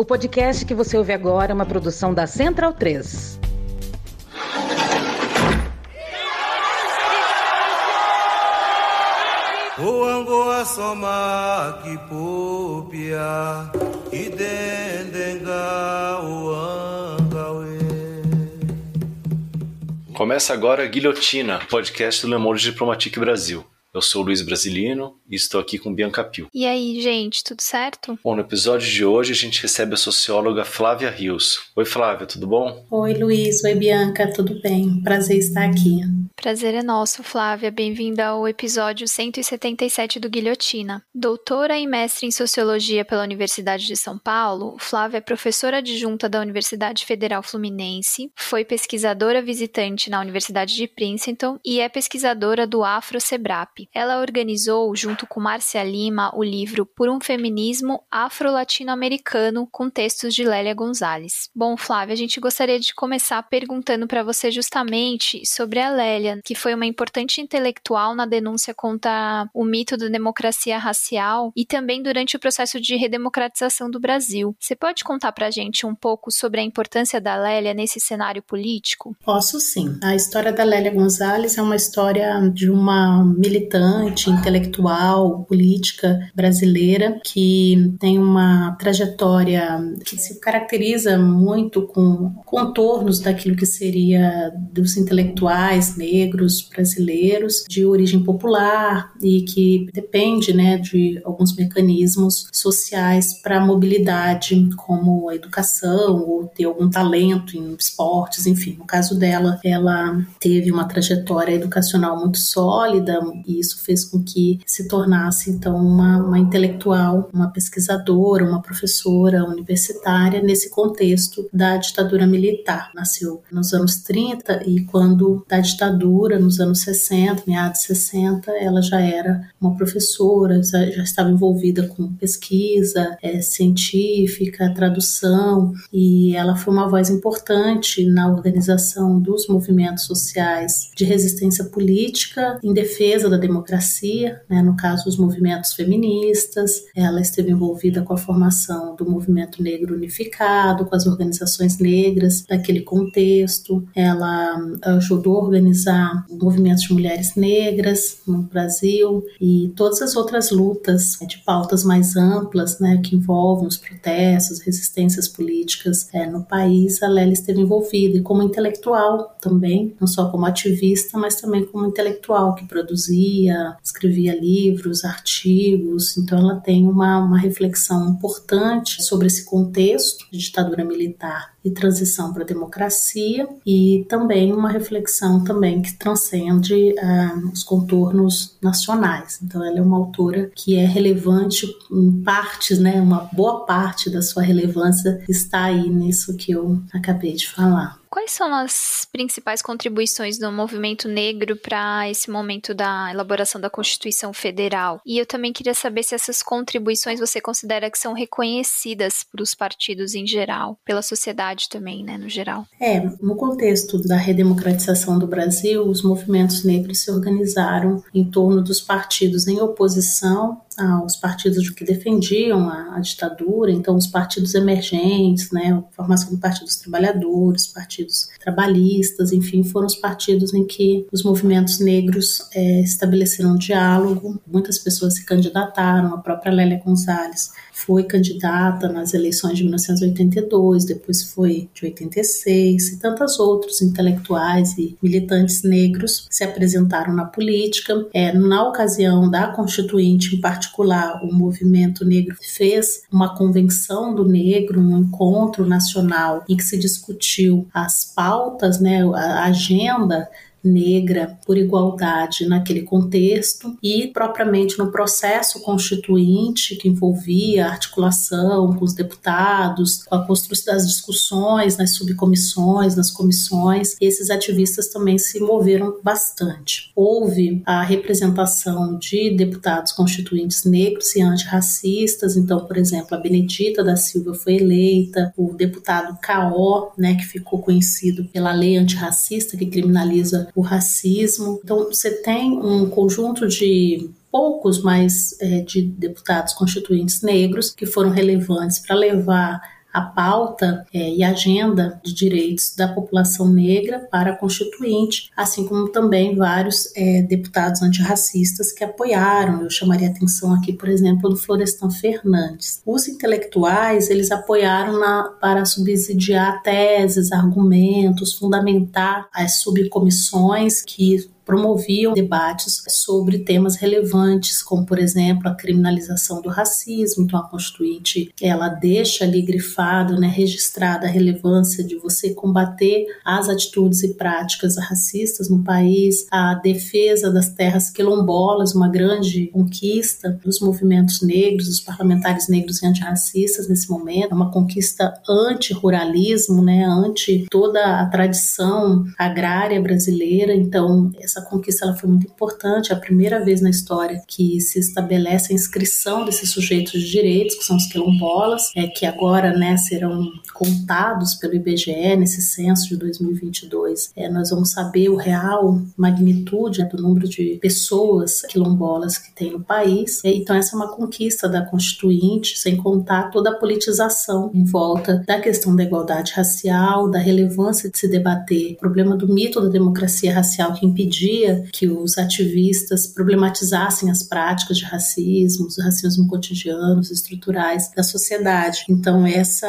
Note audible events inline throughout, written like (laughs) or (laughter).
O podcast que você ouve agora é uma produção da Central 3. O angoa soma que popia e dendenga o Começa agora a Guilhotina, podcast do Le Monde Diplomatique Brasil. Eu sou o Luiz Brasilino e estou aqui com Bianca Pio. E aí, gente, tudo certo? Bom, no episódio de hoje a gente recebe a socióloga Flávia Rios. Oi, Flávia, tudo bom? Oi, Luiz. Oi, Bianca, tudo bem? Prazer estar aqui. Prazer é nosso, Flávia. Bem-vinda ao episódio 177 do Guilhotina. Doutora e mestre em Sociologia pela Universidade de São Paulo, Flávia é professora adjunta da Universidade Federal Fluminense, foi pesquisadora visitante na Universidade de Princeton e é pesquisadora do Afro-Sebrap. Ela organizou, junto com Márcia Lima, o livro Por um Feminismo Afro-Latino-Americano, com textos de Lélia Gonzalez. Bom, Flávia, a gente gostaria de começar perguntando para você justamente sobre a Lélia, que foi uma importante intelectual na denúncia contra o mito da democracia racial e também durante o processo de redemocratização do Brasil. Você pode contar para a gente um pouco sobre a importância da Lélia nesse cenário político? Posso sim. A história da Lélia Gonzalez é uma história de uma militante militante, intelectual, política brasileira que tem uma trajetória que se caracteriza muito com contornos daquilo que seria dos intelectuais negros brasileiros de origem popular e que depende, né, de alguns mecanismos sociais para a mobilidade, como a educação ou ter algum talento em esportes, enfim. No caso dela, ela teve uma trajetória educacional muito sólida e isso fez com que se tornasse então uma, uma intelectual, uma pesquisadora, uma professora universitária nesse contexto da ditadura militar. Nasceu nos anos 30 e quando da ditadura, nos anos 60, meados 60, ela já era uma professora, já estava envolvida com pesquisa é, científica, tradução e ela foi uma voz importante na organização dos movimentos sociais de resistência política em defesa da democracia, né, no caso os movimentos feministas. Ela esteve envolvida com a formação do movimento negro unificado, com as organizações negras daquele contexto. Ela ajudou a organizar movimentos de mulheres negras no Brasil e todas as outras lutas de pautas mais amplas, né, que envolvem os protestos, resistências políticas é, no país. A Lélia esteve envolvida e como intelectual também, não só como ativista, mas também como intelectual que produzia escrevia livros, artigos, então ela tem uma, uma reflexão importante sobre esse contexto de ditadura militar e transição para a democracia e também uma reflexão também que transcende uh, os contornos nacionais. Então ela é uma autora que é relevante em partes, né, uma boa parte da sua relevância está aí nisso que eu acabei de falar. Quais são as principais contribuições do movimento negro para esse momento da elaboração da Constituição Federal? E eu também queria saber se essas contribuições você considera que são reconhecidas pelos partidos em geral, pela sociedade também, né, no geral. É, no contexto da redemocratização do Brasil, os movimentos negros se organizaram em torno dos partidos em oposição aos partidos que defendiam a, a, ditadura, então os partidos emergentes, né, a formação do Partido dos Trabalhadores, partidos trabalhistas, enfim, foram os partidos em que os movimentos negros é, estabeleceram um diálogo, muitas pessoas se candidataram, a própria Lélia Gonzalez foi candidata nas eleições de 1982, depois foi de 86, e tantos outros intelectuais e militantes negros se apresentaram na política. É, na ocasião da Constituinte, em particular, o movimento negro fez uma convenção do negro, um encontro nacional em que se discutiu as pautas, né, a agenda negra por igualdade naquele contexto e propriamente no processo constituinte que envolvia a articulação com os deputados, com a construção das discussões nas subcomissões, nas comissões, esses ativistas também se moveram bastante. Houve a representação de deputados constituintes negros e antirracistas, então, por exemplo, a Benedita da Silva foi eleita, o deputado Caó, né, que ficou conhecido pela lei antirracista que criminaliza o racismo. Então, você tem um conjunto de poucos, mas é, de deputados constituintes negros que foram relevantes para levar a pauta é, e agenda de direitos da população negra para a Constituinte, assim como também vários é, deputados antirracistas que apoiaram. Eu chamaria atenção aqui, por exemplo, do Florestan Fernandes. Os intelectuais, eles apoiaram na, para subsidiar teses, argumentos, fundamentar as subcomissões que promoviam debates sobre temas relevantes, como por exemplo a criminalização do racismo. Então a Constituinte ela deixa ali grifado, né, registrada a relevância de você combater as atitudes e práticas racistas no país, a defesa das terras quilombolas, uma grande conquista dos movimentos negros, dos parlamentares negros e antirracistas nesse momento, é uma conquista anti-ruralismo, né, anti toda a tradição agrária brasileira. Então essa essa conquista ela foi muito importante, é a primeira vez na história que se estabelece a inscrição desses sujeitos de direitos, que são os quilombolas, é, que agora né, serão contados pelo IBGE nesse censo de 2022. É, nós vamos saber o real magnitude né, do número de pessoas quilombolas que tem no país. É, então, essa é uma conquista da Constituinte, sem contar toda a politização em volta da questão da igualdade racial, da relevância de se debater o problema do mito da democracia racial que que os ativistas problematizassem as práticas de racismo, os racismo cotidianos, estruturais da sociedade. Então essa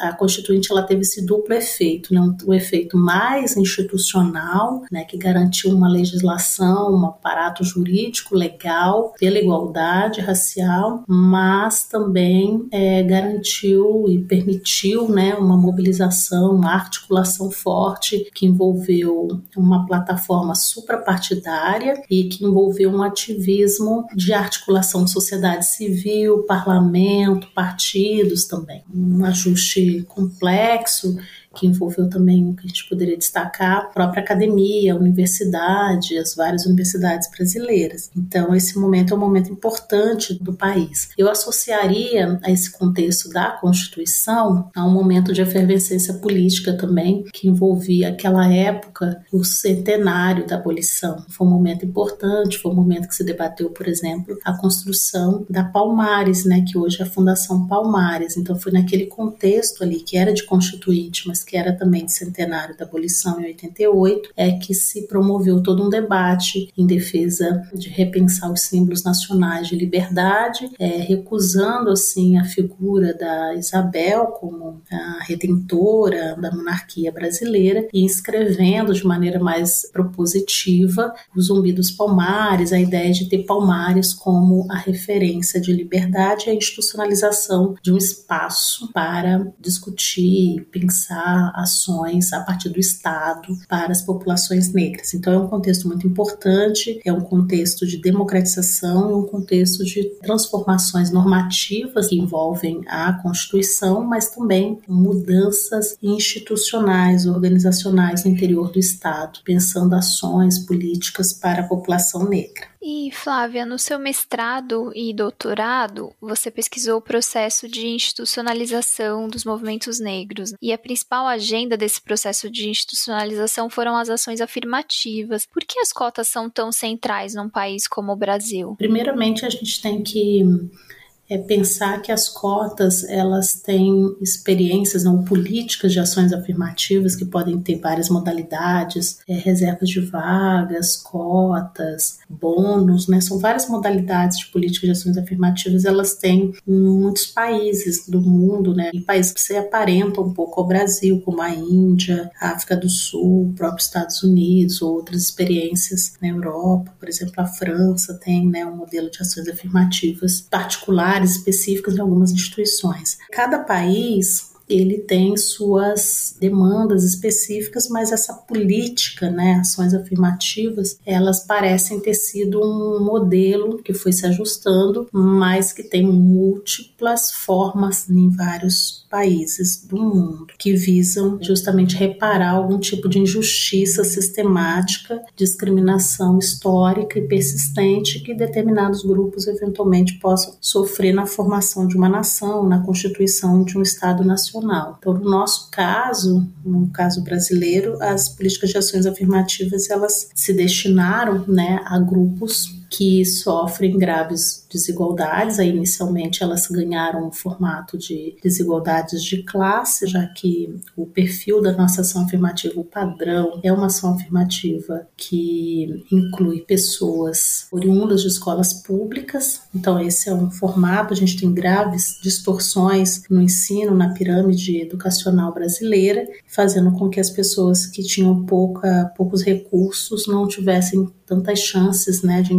a constituinte ela teve esse duplo efeito, né? o efeito mais institucional, né, que garantiu uma legislação, um aparato jurídico legal pela igualdade racial, mas também é, garantiu e permitiu, né, uma mobilização, uma articulação forte que envolveu uma plataforma suprapartidária e que envolveu um ativismo de articulação de sociedade civil, parlamento, partidos também. Um ajuste complexo que envolveu também o que a gente poderia destacar, a própria academia, a universidade, as várias universidades brasileiras. Então, esse momento é um momento importante do país. Eu associaria a esse contexto da Constituição a um momento de efervescência política também, que envolvia aquela época, o centenário da abolição. Foi um momento importante, foi um momento que se debateu, por exemplo, a construção da Palmares, né, que hoje é a Fundação Palmares. Então, foi naquele contexto ali que era de constituinte, mas que era também de centenário da abolição em 88, é que se promoveu todo um debate em defesa de repensar os símbolos nacionais de liberdade, é, recusando assim a figura da Isabel como a redentora da monarquia brasileira e inscrevendo de maneira mais propositiva o Zumbi dos Palmares, a ideia de ter Palmares como a referência de liberdade e a institucionalização de um espaço para discutir, pensar ações a partir do Estado para as populações negras. Então, é um contexto muito importante, é um contexto de democratização, um contexto de transformações normativas que envolvem a Constituição, mas também mudanças institucionais, organizacionais no interior do Estado, pensando ações políticas para a população negra. E Flávia, no seu mestrado e doutorado, você pesquisou o processo de institucionalização dos movimentos negros. E a principal agenda desse processo de institucionalização foram as ações afirmativas. Por que as cotas são tão centrais num país como o Brasil? Primeiramente, a gente tem que é pensar que as cotas elas têm experiências ou políticas de ações afirmativas que podem ter várias modalidades, é, reservas de vagas, cotas, bônus, né? São várias modalidades de políticas de ações afirmativas. Elas têm em muitos países do mundo, né? Em países que se aparentam um pouco ao Brasil, como a Índia, a África do Sul, o próprio Estados Unidos, outras experiências na Europa, por exemplo, a França tem, né, um modelo de ações afirmativas particular áreas específicas em algumas instituições. Cada país ele tem suas demandas específicas, mas essa política, né, ações afirmativas, elas parecem ter sido um modelo que foi se ajustando, mas que tem múltiplas formas em vários países do mundo, que visam justamente reparar algum tipo de injustiça sistemática, discriminação histórica e persistente que determinados grupos eventualmente possam sofrer na formação de uma nação, na constituição de um Estado nacional Então, no nosso caso, no caso brasileiro, as políticas de ações afirmativas elas se destinaram né, a grupos que sofrem graves desigualdades. Aí, inicialmente, elas ganharam o formato de desigualdades de classe, já que o perfil da nossa ação afirmativa, o padrão, é uma ação afirmativa que inclui pessoas oriundas de escolas públicas. Então, esse é um formato. A gente tem graves distorções no ensino, na pirâmide educacional brasileira, fazendo com que as pessoas que tinham pouca, poucos recursos não tivessem tantas chances né, de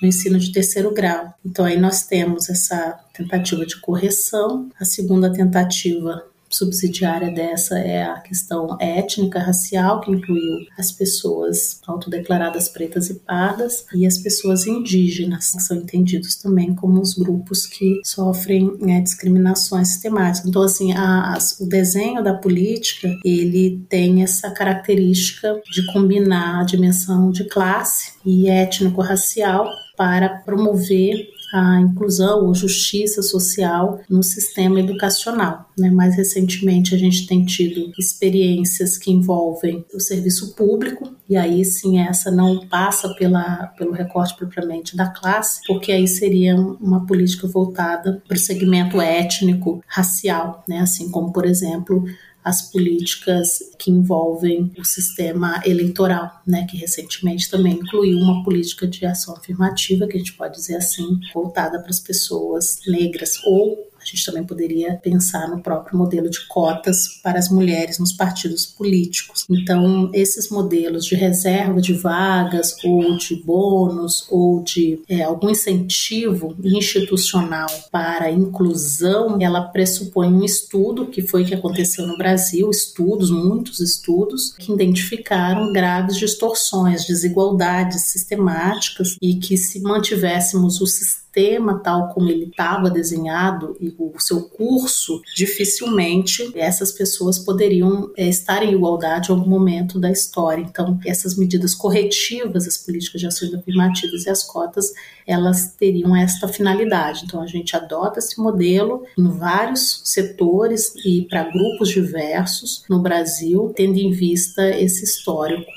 no ensino de terceiro grau. Então aí nós temos essa tentativa de correção, a segunda tentativa subsidiária dessa é a questão étnica, racial, que incluiu as pessoas autodeclaradas pretas e pardas e as pessoas indígenas, que são entendidos também como os grupos que sofrem né, discriminações sistemáticas. Então, assim, a, a, o desenho da política, ele tem essa característica de combinar a dimensão de classe e étnico-racial para promover a inclusão ou justiça social no sistema educacional. Né? Mais recentemente, a gente tem tido experiências que envolvem o serviço público, e aí sim essa não passa pela, pelo recorte propriamente da classe, porque aí seria uma política voltada para o segmento étnico, racial, né? assim como, por exemplo, as políticas que envolvem o sistema eleitoral, né, que recentemente também incluiu uma política de ação afirmativa, que a gente pode dizer assim, voltada para as pessoas negras ou a gente também poderia pensar no próprio modelo de cotas para as mulheres nos partidos políticos. Então, esses modelos de reserva de vagas, ou de bônus, ou de é, algum incentivo institucional para a inclusão, ela pressupõe um estudo, que foi o que aconteceu no Brasil, estudos, muitos estudos, que identificaram graves distorções, desigualdades sistemáticas e que se mantivéssemos o sistema sistema tal como ele estava desenhado e o seu curso, dificilmente essas pessoas poderiam é, estar em igualdade em algum momento da história. Então, essas medidas corretivas, as políticas de ações afirmativas e as cotas, elas teriam esta finalidade. Então, a gente adota esse modelo em vários setores e para grupos diversos no Brasil, tendo em vista esse histórico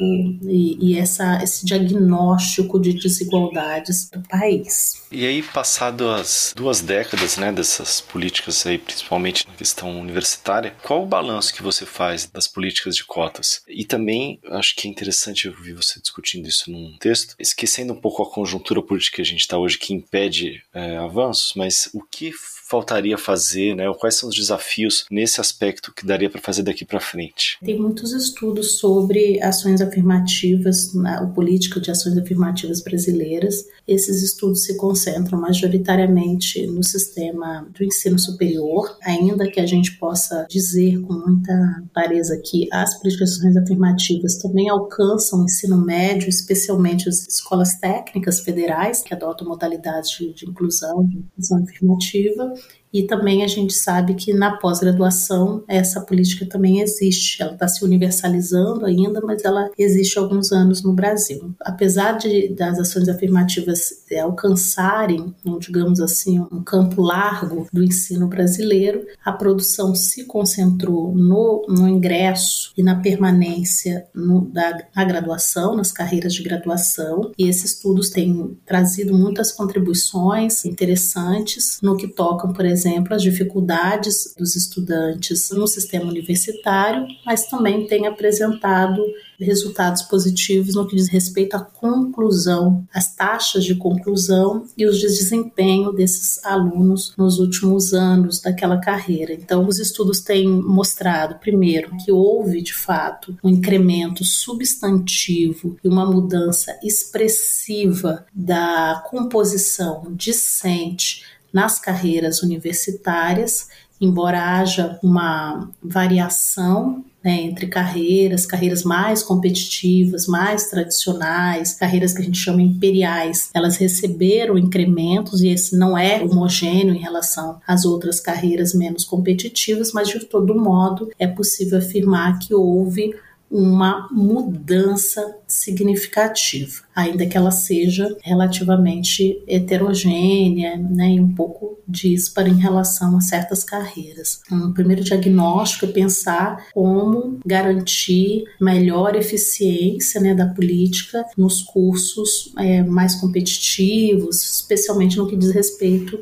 e, e essa, esse diagnóstico de desigualdades do país. E aí, passado as duas décadas né, dessas políticas aí, principalmente na questão universitária, qual o balanço que você faz das políticas de cotas? E também, acho que é interessante ouvir você discutindo isso num texto, esquecendo um pouco a conjuntura política que a gente está hoje que impede é, avanços, mas o que faltaria fazer, né? Quais são os desafios nesse aspecto que daria para fazer daqui para frente? Tem muitos estudos sobre ações afirmativas, né, o política de ações afirmativas brasileiras. Esses estudos se concentram majoritariamente no sistema do ensino superior, ainda que a gente possa dizer com muita clareza que as políticas de ações afirmativas também alcançam o ensino médio, especialmente as escolas técnicas federais que adotam modalidades de, de inclusão, de inclusão afirmativa, e também a gente sabe que na pós-graduação essa política também existe. Ela está se universalizando ainda, mas ela existe há alguns anos no Brasil. Apesar de das ações afirmativas é, alcançarem, digamos assim, um campo largo do ensino brasileiro, a produção se concentrou no, no ingresso e na permanência no, da, na graduação, nas carreiras de graduação. E esses estudos têm trazido muitas contribuições interessantes no que tocam, por exemplo, exemplo, as dificuldades dos estudantes no sistema universitário, mas também tem apresentado resultados positivos no que diz respeito à conclusão, as taxas de conclusão e os desempenho desses alunos nos últimos anos daquela carreira. Então, os estudos têm mostrado, primeiro, que houve de fato um incremento substantivo e uma mudança expressiva da composição discente nas carreiras universitárias, embora haja uma variação né, entre carreiras, carreiras mais competitivas, mais tradicionais, carreiras que a gente chama imperiais, elas receberam incrementos e esse não é homogêneo em relação às outras carreiras menos competitivas, mas de todo modo é possível afirmar que houve uma mudança significativa, ainda que ela seja relativamente heterogênea né, e um pouco dispara em relação a certas carreiras. Um primeiro diagnóstico é pensar como garantir melhor eficiência né, da política nos cursos é, mais competitivos, especialmente no que diz respeito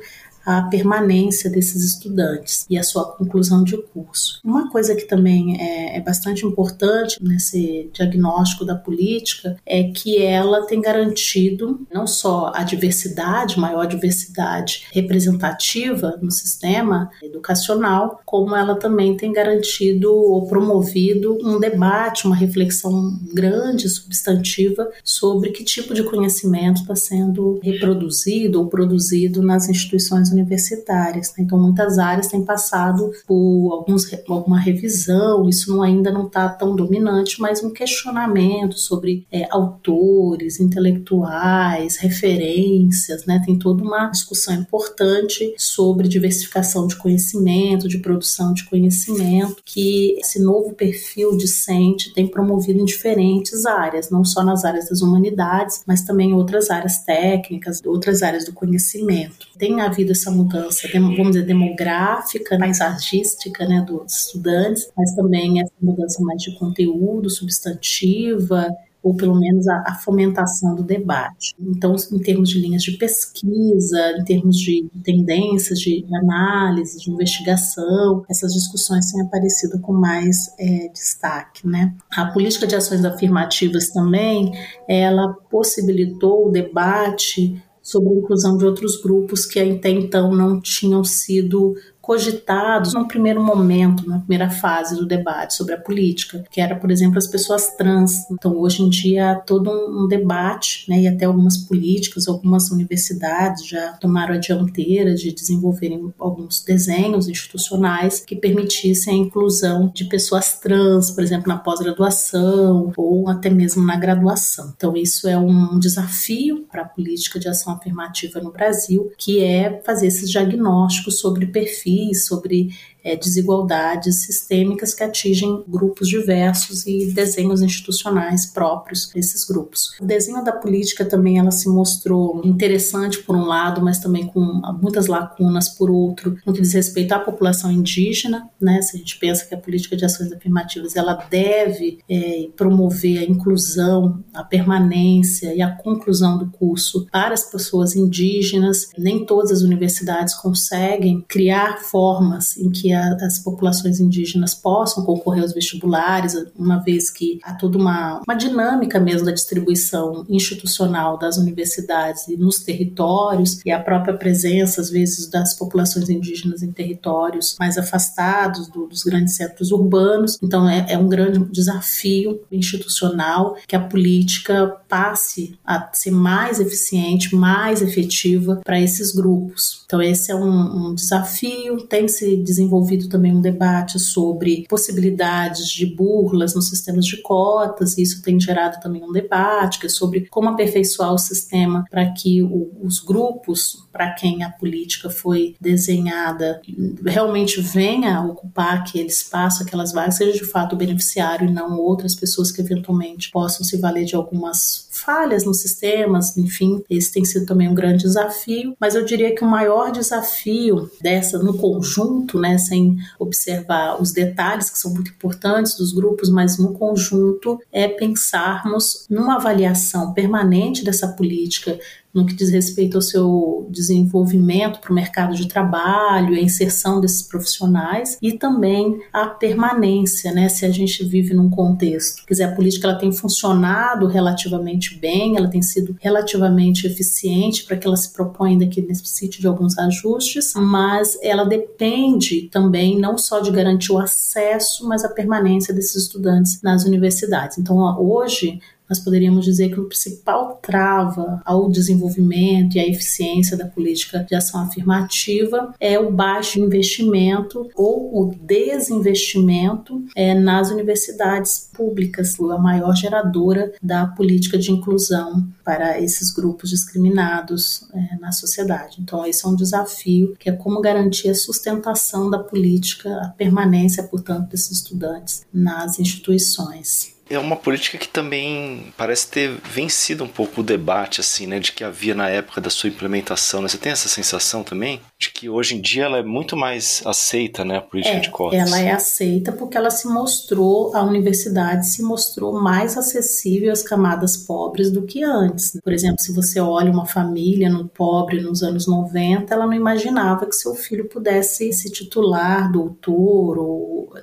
a permanência desses estudantes e a sua conclusão de curso. Uma coisa que também é, é bastante importante nesse diagnóstico da política é que ela tem garantido não só a diversidade, maior diversidade representativa no sistema educacional, como ela também tem garantido ou promovido um debate, uma reflexão grande, substantiva sobre que tipo de conhecimento está sendo reproduzido ou produzido nas instituições universitárias universitárias. Né? Então, muitas áreas têm passado por alguns, alguma revisão, isso não, ainda não está tão dominante, mas um questionamento sobre é, autores, intelectuais, referências, né? tem toda uma discussão importante sobre diversificação de conhecimento, de produção de conhecimento, que esse novo perfil discente tem promovido em diferentes áreas, não só nas áreas das humanidades, mas também em outras áreas técnicas, outras áreas do conhecimento. Tem havido essa mudança, vamos dizer, demográfica, paisagística né, dos estudantes, mas também essa mudança mais de conteúdo, substantiva, ou pelo menos a, a, fomentação do debate. Então, em termos de linhas de pesquisa, em termos de tendências de análise, de investigação, essas discussões têm aparecido com mais é, destaque. Né? A política de ações afirmativas também, ela possibilitou o debate sobre a inclusão de outros grupos que até então não tinham sido cogitados num primeiro momento, na primeira fase do debate sobre a política, que era, por exemplo, as pessoas trans. Então, hoje em dia, há todo um, debate, né, e até algumas políticas, algumas universidades já tomaram a dianteira de desenvolverem alguns desenhos institucionais que permitissem a inclusão de pessoas trans, por exemplo, na pós-graduação ou até mesmo na graduação. Então, isso é um desafio para a política de ação afirmativa no Brasil, que é fazer esses diagnósticos sobre perfis sobre é, desigualdades sistêmicas que atingem grupos diversos e desenhos institucionais próprios desses grupos. O desenho da política também ela se mostrou interessante por um lado, mas também com muitas lacunas por outro, no que diz respeito à população indígena, né? Se a gente pensa que a política de ações afirmativas ela deve é, promover a inclusão, a permanência e a conclusão do curso para as pessoas indígenas, nem todas as universidades conseguem criar formas em que a, as populações indígenas possam concorrer aos vestibulares, uma vez que há toda uma, uma dinâmica mesmo da distribuição institucional das universidades e nos territórios, e a própria presença, às vezes, das populações indígenas em territórios mais afastados do, dos grandes centros urbanos. Então, é, é um grande desafio institucional que a política passe a ser mais eficiente, mais efetiva para esses grupos. Então, esse é um, um desafio, tem se desenvolvido também um debate sobre possibilidades de burlas nos sistemas de cotas, e isso tem gerado também um debate que é sobre como aperfeiçoar o sistema para que o, os grupos para quem a política foi desenhada realmente venha ocupar aquele espaço, aquelas vagas, seja de fato o beneficiário e não outras pessoas que eventualmente possam se valer de algumas falhas nos sistemas, enfim, esse tem sido também um grande desafio, mas eu diria que o maior desafio dessa no conjunto, né, sem observar os detalhes que são muito importantes dos grupos, mas no conjunto é pensarmos numa avaliação permanente dessa política no que diz respeito ao seu desenvolvimento para o mercado de trabalho, a inserção desses profissionais e também a permanência, né? Se a gente vive num contexto, quer dizer, a política ela tem funcionado relativamente bem, ela tem sido relativamente eficiente para que ela se proponha ainda que necessite de alguns ajustes, mas ela depende também não só de garantir o acesso, mas a permanência desses estudantes nas universidades. Então, hoje nós poderíamos dizer que o principal trava ao desenvolvimento e à eficiência da política de ação afirmativa é o baixo investimento ou o desinvestimento é, nas universidades públicas, a maior geradora da política de inclusão para esses grupos discriminados é, na sociedade. Então, esse é um desafio que é como garantir a sustentação da política, a permanência, portanto, desses estudantes nas instituições. É uma política que também parece ter vencido um pouco o debate, assim, né, de que havia na época da sua implementação. Né? Você tem essa sensação também? De que hoje em dia ela é muito mais aceita, né, a política é, de cotas. Ela é aceita porque ela se mostrou, a universidade se mostrou mais acessível às camadas pobres do que antes. Por exemplo, se você olha uma família no pobre nos anos 90, ela não imaginava que seu filho pudesse se titular doutor ou,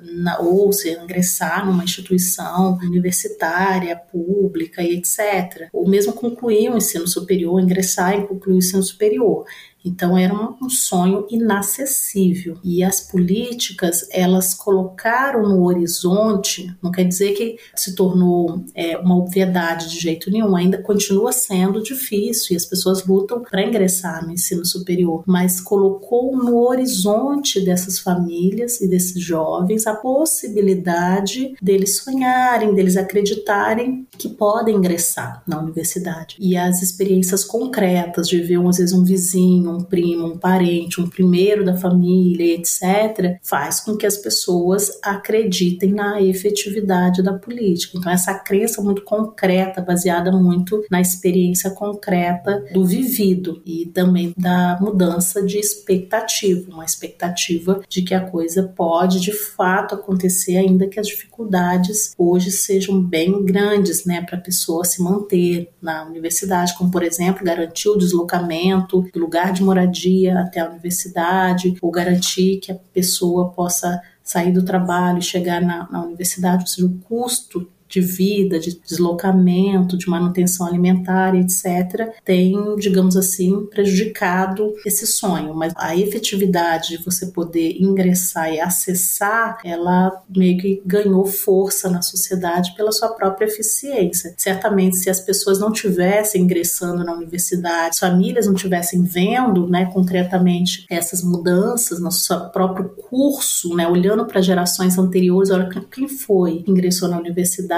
ou se ingressar numa instituição universitária, pública e etc. Ou mesmo concluir o ensino superior, ingressar e concluir o ensino superior. Então era um sonho inacessível. E as políticas elas colocaram no horizonte, não quer dizer que se tornou é, uma obviedade de jeito nenhum, ainda continua sendo difícil e as pessoas lutam para ingressar no ensino superior, mas colocou no horizonte dessas famílias e desses jovens a possibilidade deles sonharem, deles acreditarem que podem ingressar na universidade. E as experiências concretas de ver às vezes um vizinho um primo, um parente, um primeiro da família, etc., faz com que as pessoas acreditem na efetividade da política. Então, essa crença muito concreta, baseada muito na experiência concreta do vivido e também da mudança de expectativa, uma expectativa de que a coisa pode de fato acontecer, ainda que as dificuldades hoje sejam bem grandes, né, para a pessoa se manter na universidade, como por exemplo garantir o deslocamento do lugar de moradia até a universidade, ou garantir que a pessoa possa sair do trabalho e chegar na, na universidade, ou seja, o custo de vida, de deslocamento, de manutenção alimentar, etc., tem, digamos assim, prejudicado esse sonho. Mas a efetividade de você poder ingressar e acessar, ela meio que ganhou força na sociedade pela sua própria eficiência. Certamente, se as pessoas não tivessem ingressando na universidade, as famílias não tivessem vendo, né, concretamente essas mudanças no seu próprio curso, né, olhando para gerações anteriores, olha quem foi que ingressou na universidade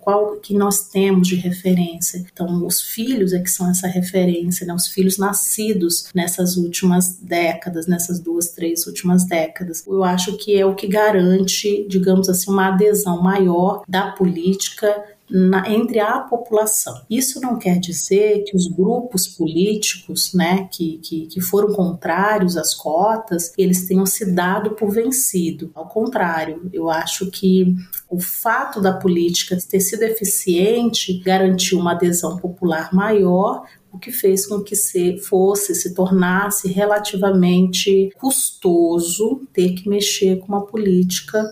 qual que nós temos de referência. Então, os filhos é que são essa referência, né? Os filhos nascidos nessas últimas décadas, nessas duas, três últimas décadas. Eu acho que é o que garante, digamos assim, uma adesão maior da política na, entre a população. Isso não quer dizer que os grupos políticos, né, que, que, que foram contrários às cotas, eles tenham se dado por vencido. Ao contrário, eu acho que o fato da política ter sido eficiente garantiu uma adesão popular maior, o que fez com que se fosse, se tornasse relativamente custoso ter que mexer com uma política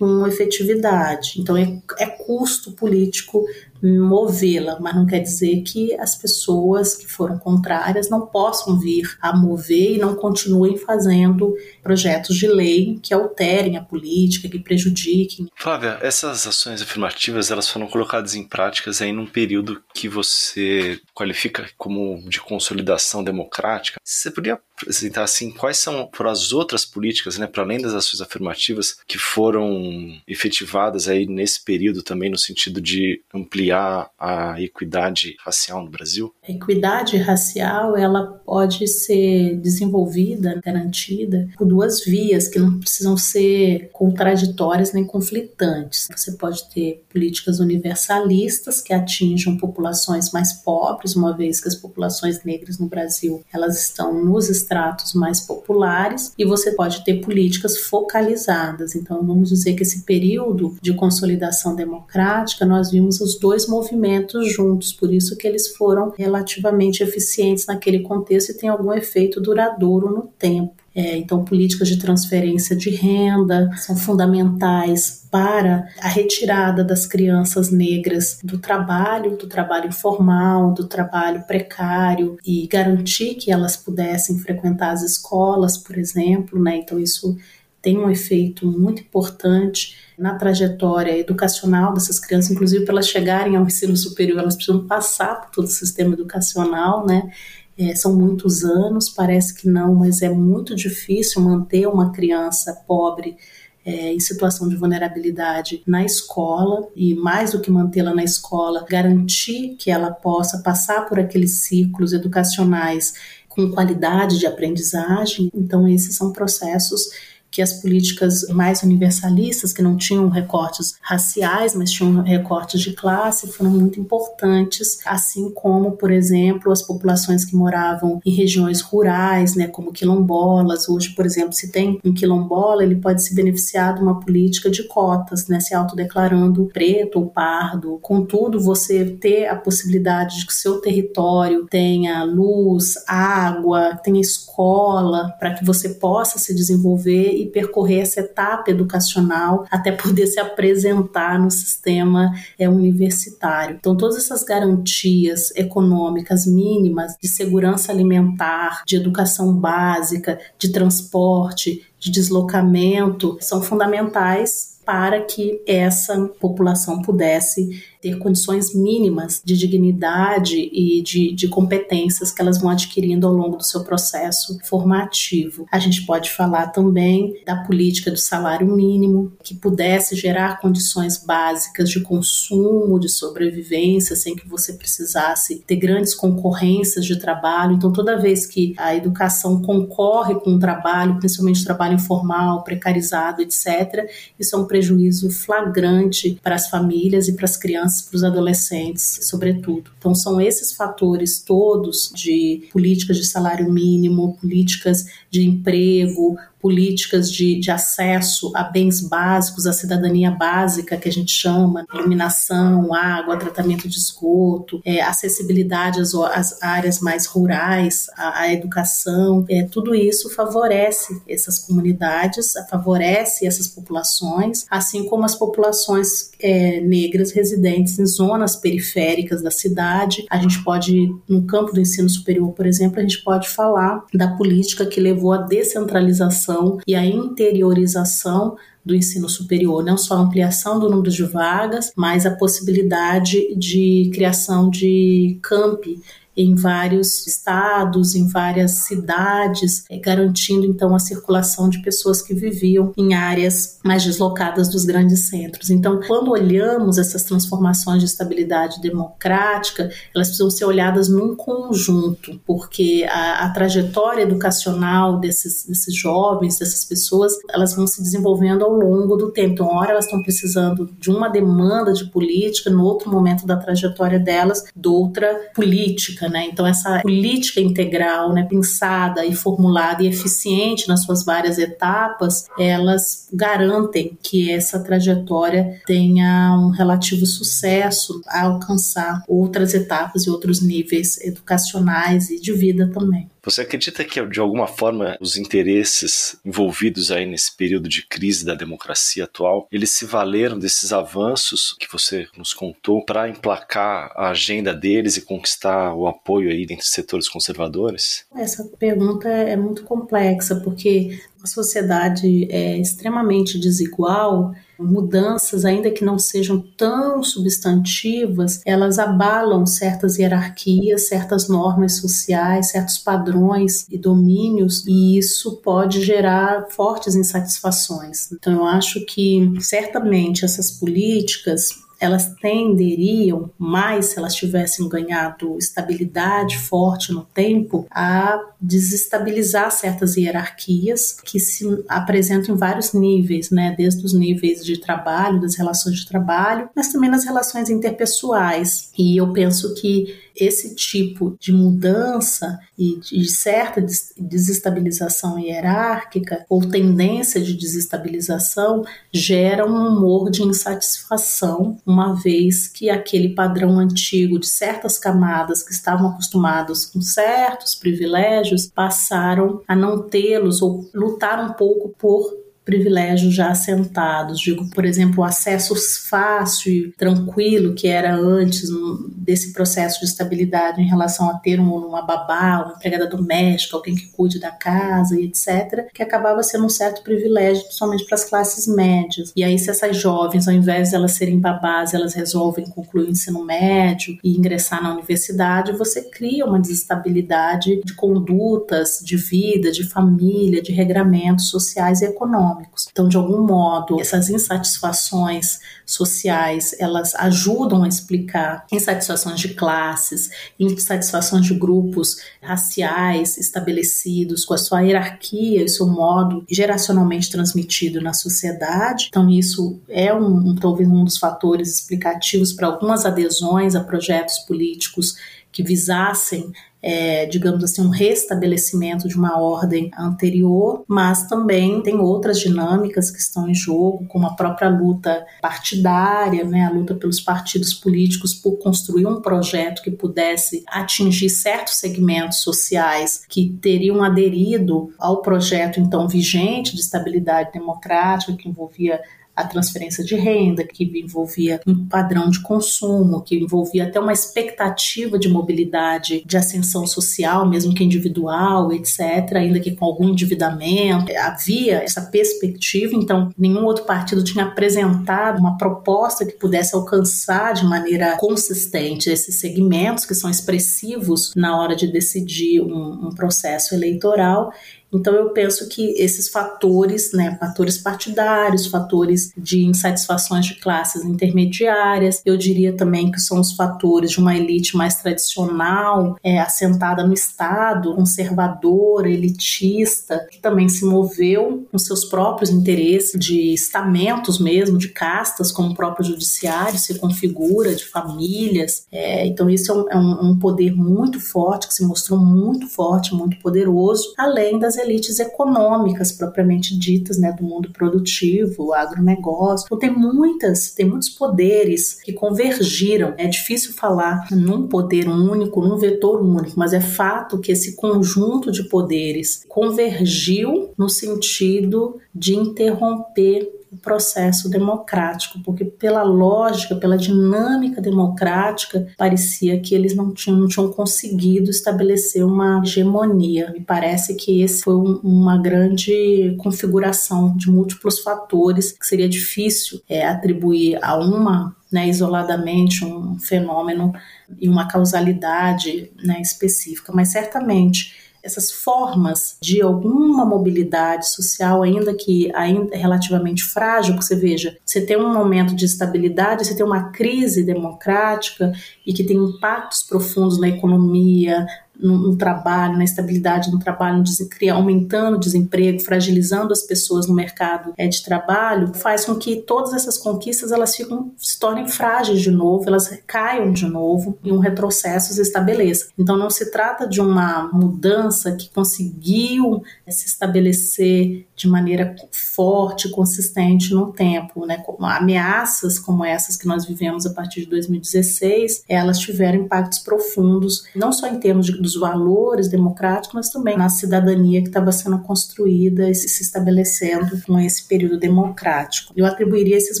com efetividade. Então é, é custo político movê-la, mas não quer dizer que as pessoas que foram contrárias não possam vir a mover e não continuem fazendo projetos de lei que alterem a política, que prejudiquem. Flávia, essas ações afirmativas elas foram colocadas em práticas aí num período que você qualifica como de consolidação democrática. Você poderia apresentar assim quais são foram as outras políticas, né, para além das ações afirmativas que foram efetivadas aí nesse período também no sentido de ampliar a equidade racial no Brasil? A equidade racial ela pode ser desenvolvida, garantida por duas vias que não precisam ser contraditórias nem conflitantes. Você pode ter políticas universalistas que atinjam populações mais pobres, uma vez que as populações negras no Brasil elas estão nos estratos mais populares, e você pode ter políticas focalizadas. Então, vamos dizer que esse período de consolidação democrática nós vimos os dois movimentos juntos, por isso que eles foram relativamente eficientes naquele contexto e têm algum efeito duradouro no tempo. É, então, políticas de transferência de renda são fundamentais para a retirada das crianças negras do trabalho, do trabalho informal, do trabalho precário e garantir que elas pudessem frequentar as escolas, por exemplo. Né? Então, isso tem um efeito muito importante na trajetória educacional dessas crianças, inclusive para elas chegarem ao ensino superior, elas precisam passar por todo o sistema educacional, né? É, são muitos anos, parece que não, mas é muito difícil manter uma criança pobre é, em situação de vulnerabilidade na escola e mais do que mantê-la na escola, garantir que ela possa passar por aqueles ciclos educacionais com qualidade de aprendizagem. Então, esses são processos que as políticas mais universalistas, que não tinham recortes raciais, mas tinham recortes de classe, foram muito importantes, assim como, por exemplo, as populações que moravam em regiões rurais, né, como quilombolas. Hoje, por exemplo, se tem um quilombola, ele pode se beneficiar de uma política de cotas, né, se autodeclarando preto ou pardo. Contudo, você ter a possibilidade de que seu território tenha luz, água, tenha escola, para que você possa se desenvolver e percorrer essa etapa educacional até poder se apresentar no sistema é, universitário. Então, todas essas garantias econômicas mínimas de segurança alimentar, de educação básica, de transporte, de deslocamento são fundamentais para que essa população pudesse ter condições mínimas de dignidade e de, de competências que elas vão adquirindo ao longo do seu processo formativo. A gente pode falar também da política do salário mínimo, que pudesse gerar condições básicas de consumo, de sobrevivência, sem que você precisasse ter grandes concorrências de trabalho. Então, toda vez que a educação concorre com o trabalho, principalmente trabalho informal, precarizado, etc., isso é um prejuízo flagrante para as famílias e para as crianças para os adolescentes, sobretudo. Então, são esses fatores todos de políticas de salário mínimo, políticas de emprego, políticas de, de acesso a bens básicos, a cidadania básica, que a gente chama, iluminação, água, tratamento de esgoto, é, acessibilidade às, às, áreas mais rurais, à, educação, é, tudo isso favorece essas comunidades, favorece essas populações, assim como as populações é, negras residentes em zonas periféricas da cidade. A gente pode, no campo do ensino superior, por exemplo, a gente pode falar da política que levou à descentralização e a interiorização do ensino superior, não só a ampliação do número de vagas, mas a possibilidade de criação de campi em vários estados, em várias cidades, eh, garantindo então a circulação de pessoas que viviam em áreas mais deslocadas dos grandes centros. Então, quando olhamos essas transformações de estabilidade democrática, elas precisam ser olhadas num conjunto, porque a, a trajetória educacional desses, desses jovens, dessas pessoas, elas vão se desenvolvendo ao longo do tempo. Então, hora elas estão precisando de uma demanda de política, no outro momento da trajetória delas, de outra política, né? Então essa política integral, né, pensada e formulada e eficiente nas suas várias etapas, elas garantem que essa trajetória tenha um relativo sucesso a alcançar outras etapas e outros níveis educacionais e de vida também. Você acredita que, de alguma forma, os interesses envolvidos aí nesse período de crise da democracia atual, eles se valeram desses avanços que você nos contou para emplacar a agenda deles e conquistar o apoio aí entre setores conservadores? Essa pergunta é muito complexa, porque a sociedade é extremamente desigual mudanças, ainda que não sejam tão substantivas, elas abalam certas hierarquias, certas normas sociais, certos padrões e domínios, e isso pode gerar fortes insatisfações. Então, eu acho que certamente essas políticas elas tenderiam mais, se elas tivessem ganhado estabilidade forte no tempo, a desestabilizar certas hierarquias que se apresentam em vários níveis, né? Desde os níveis de trabalho, das relações de trabalho, mas também nas relações interpessoais. E eu penso que esse tipo de mudança e de certa desestabilização hierárquica ou tendência de desestabilização gera um humor de insatisfação, uma vez que aquele padrão antigo de certas camadas que estavam acostumados com certos privilégios passaram a não tê-los ou lutar um pouco por privilégios já assentados. Digo, por exemplo, o acesso fácil e tranquilo que era antes desse processo de estabilidade em relação a ter uma babá, uma empregada doméstica, alguém que cuide da casa e etc., que acabava sendo um certo privilégio, principalmente para as classes médias. E aí, se essas jovens, ao invés de elas serem babás, elas resolvem concluir o ensino médio e ingressar na universidade, você cria uma desestabilidade de condutas, de vida, de família, de regramentos sociais e econômicos econômicos. Então, de algum modo, essas insatisfações sociais, elas ajudam a explicar insatisfações de classes, insatisfações de grupos raciais estabelecidos com a sua hierarquia e seu modo geracionalmente transmitido na sociedade. Então, isso é um, talvez um dos fatores explicativos para algumas adesões a projetos políticos que visassem é, digamos assim, um restabelecimento de uma ordem anterior, mas também tem outras dinâmicas que estão em jogo, como a própria luta partidária, né, a luta pelos partidos políticos por construir um projeto que pudesse atingir certos segmentos sociais que teriam aderido ao projeto então vigente de estabilidade democrática, que envolvia a transferência de renda, que envolvia um padrão de consumo, que envolvia até uma expectativa de mobilidade, de ascensão social, mesmo que individual, etc., ainda que com algum endividamento. Havia essa perspectiva, então nenhum outro partido tinha apresentado uma proposta que pudesse alcançar de maneira consistente esses segmentos que são expressivos na hora de decidir um, um processo eleitoral então eu penso que esses fatores, né, fatores partidários, fatores de insatisfações de classes intermediárias, eu diria também que são os fatores de uma elite mais tradicional, é, assentada no Estado, conservadora, elitista, que também se moveu com seus próprios interesses de estamentos mesmo, de castas, como o próprio judiciário se configura, de famílias. É, então isso é um, é um poder muito forte, que se mostrou muito forte, muito poderoso, além das elites econômicas propriamente ditas, né, do mundo produtivo, agronegócio. Então tem muitas, tem muitos poderes que convergiram. É difícil falar num poder único, num vetor único, mas é fato que esse conjunto de poderes convergiu no sentido de interromper o processo democrático, porque pela lógica, pela dinâmica democrática, parecia que eles não tinham, não tinham conseguido estabelecer uma hegemonia. Me parece que esse foi um, uma grande configuração de múltiplos fatores que seria difícil é, atribuir a uma né, isoladamente um fenômeno e uma causalidade né, específica, mas certamente essas formas de alguma mobilidade social, ainda que ainda relativamente frágil, porque você veja, você tem um momento de estabilidade, você tem uma crise democrática e que tem impactos profundos na economia, no, no, trabalho, na estabilidade no trabalho, aumentando o desemprego, fragilizando as pessoas no mercado é, de trabalho, faz com que todas essas conquistas elas ficam, se tornem frágeis de novo, elas caiam de novo e um retrocesso se estabeleça. Então não se trata de uma mudança que conseguiu é, se estabelecer de maneira forte, consistente no tempo, né? Ameaças como essas que nós vivemos a partir de 2016, elas tiveram impactos profundos, não só em termos de, dos valores democráticos, mas também na cidadania que estava sendo construída e se estabelecendo com esse período democrático. Eu atribuiria esses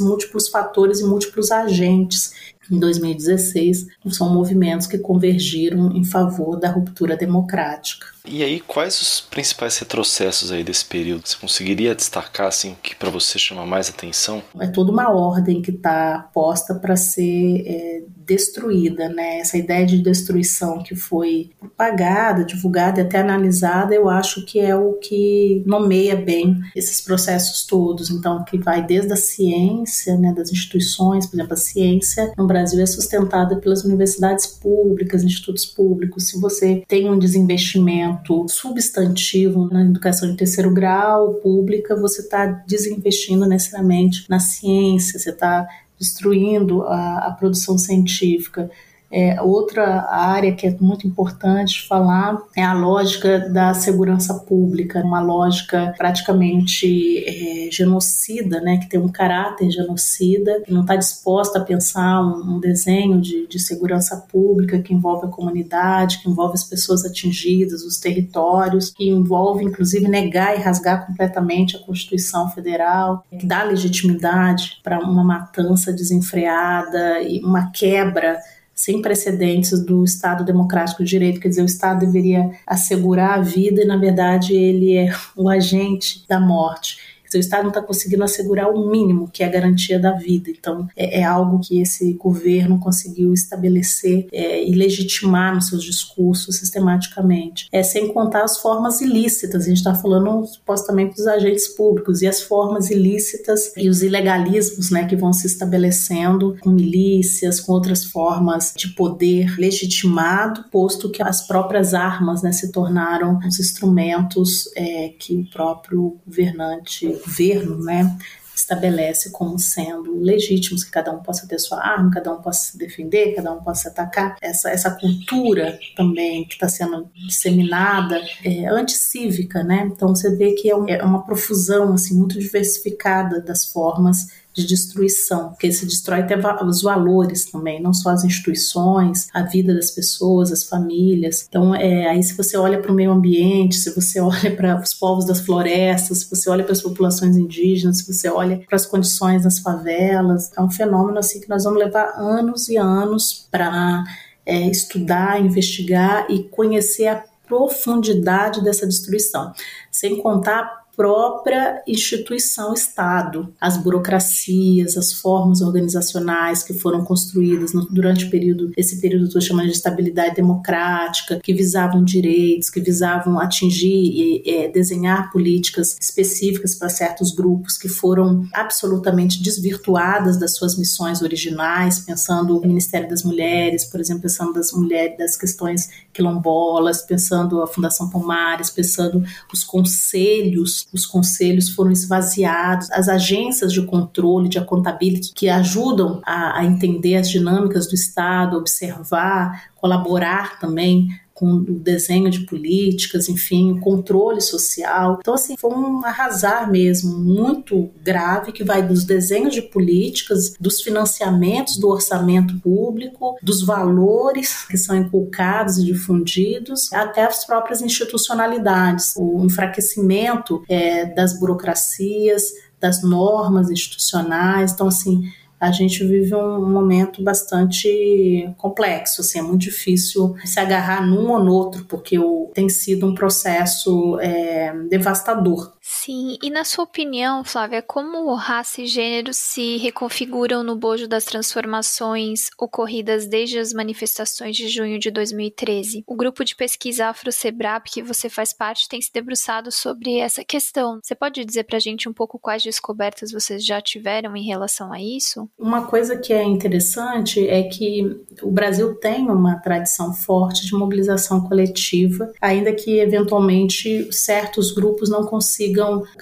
múltiplos fatores e múltiplos agentes em 2016, são movimentos que convergiram em favor da ruptura democrática. E aí, quais os principais retrocessos aí desse período? Você conseguiria destacar assim que para você chama mais atenção? É toda uma ordem que está posta para ser é, destruída, né? Essa ideia de destruição que foi propagada, divulgada e até analisada, eu acho que é o que nomeia bem esses processos todos. Então, que vai desde a ciência, né, das instituições, por exemplo, a ciência no Brasil é sustentada pelas universidades públicas, institutos públicos. Se você tem um desinvestimento substantivo na educação de terceiro grau pública, você está desinvestindo necessariamente na ciência, você está destruindo a, a produção científica. É, outra área que é muito importante falar é a lógica da segurança pública, uma lógica praticamente é, genocida, né, que tem um caráter genocida, que não está disposta a pensar um, um desenho de, de, segurança pública que envolve a comunidade, que envolve as pessoas atingidas, os territórios, que envolve inclusive negar e rasgar completamente a Constituição Federal, que dá legitimidade para uma matança desenfreada e uma quebra sem precedentes do Estado Democrático de Direito, quer dizer, o Estado deveria assegurar a vida e, na verdade, ele é o agente da morte. O Estado não está conseguindo assegurar o mínimo, que é a garantia da vida. Então, é, é algo que esse governo conseguiu estabelecer é, e legitimar nos seus discursos sistematicamente. É, sem contar as formas ilícitas, a gente está falando supostamente dos agentes públicos, e as formas ilícitas e os ilegalismos né, que vão se estabelecendo com milícias, com outras formas de poder legitimado, posto que as próprias armas né, se tornaram os instrumentos é, que o próprio governante, governo, né, estabelece como sendo legítimos que cada um possa ter sua arma, cada um possa se defender, cada um possa atacar. Essa, essa cultura também que está sendo disseminada é anticívica, né? Então você vê que é, é uma profusão assim muito diversificada das formas de destruição, porque se destrói até os valores também, não só as instituições, a vida das pessoas, as famílias. Então, é, aí se você olha para o meio ambiente, se você (laughs) olha para os povos das florestas, se você olha para as populações indígenas, se você olha para as condições das favelas, é um fenômeno assim que nós vamos levar anos e anos para é, estudar, investigar e conhecer a profundidade dessa destruição, sem contar própria instituição Estado, as burocracias, as formas organizacionais que foram construídas no, durante o período, esse período que estou chamando de estabilidade democrática, que visavam direitos, que visavam atingir e é, desenhar políticas específicas para certos grupos que foram absolutamente desvirtuadas das suas missões originais, pensando o Ministério das Mulheres, por exemplo, pensando das mulheres, das questões quilombolas, pensando a Fundação Palmares, pensando os conselhos os conselhos foram esvaziados, as agências de controle, de accountability, que ajudam a, a entender as dinâmicas do Estado, observar, colaborar também com o desenho de políticas, enfim, o controle social. Então, assim, foi um arrasar mesmo muito grave que vai dos desenhos de políticas, dos financiamentos do orçamento público, dos valores que são inculcados e difundidos, até as próprias institucionalidades, o enfraquecimento é, das burocracias, das normas institucionais. Então, assim, a gente vive um momento bastante complexo, assim, é muito difícil se agarrar num ou no outro, porque o, tem sido um processo é, devastador. Sim, e na sua opinião, Flávia, como raça e gênero se reconfiguram no bojo das transformações ocorridas desde as manifestações de junho de 2013? O grupo de pesquisa Afro-Sebrap, que você faz parte, tem se debruçado sobre essa questão. Você pode dizer para a gente um pouco quais descobertas vocês já tiveram em relação a isso? Uma coisa que é interessante é que o Brasil tem uma tradição forte de mobilização coletiva, ainda que eventualmente certos grupos não consigam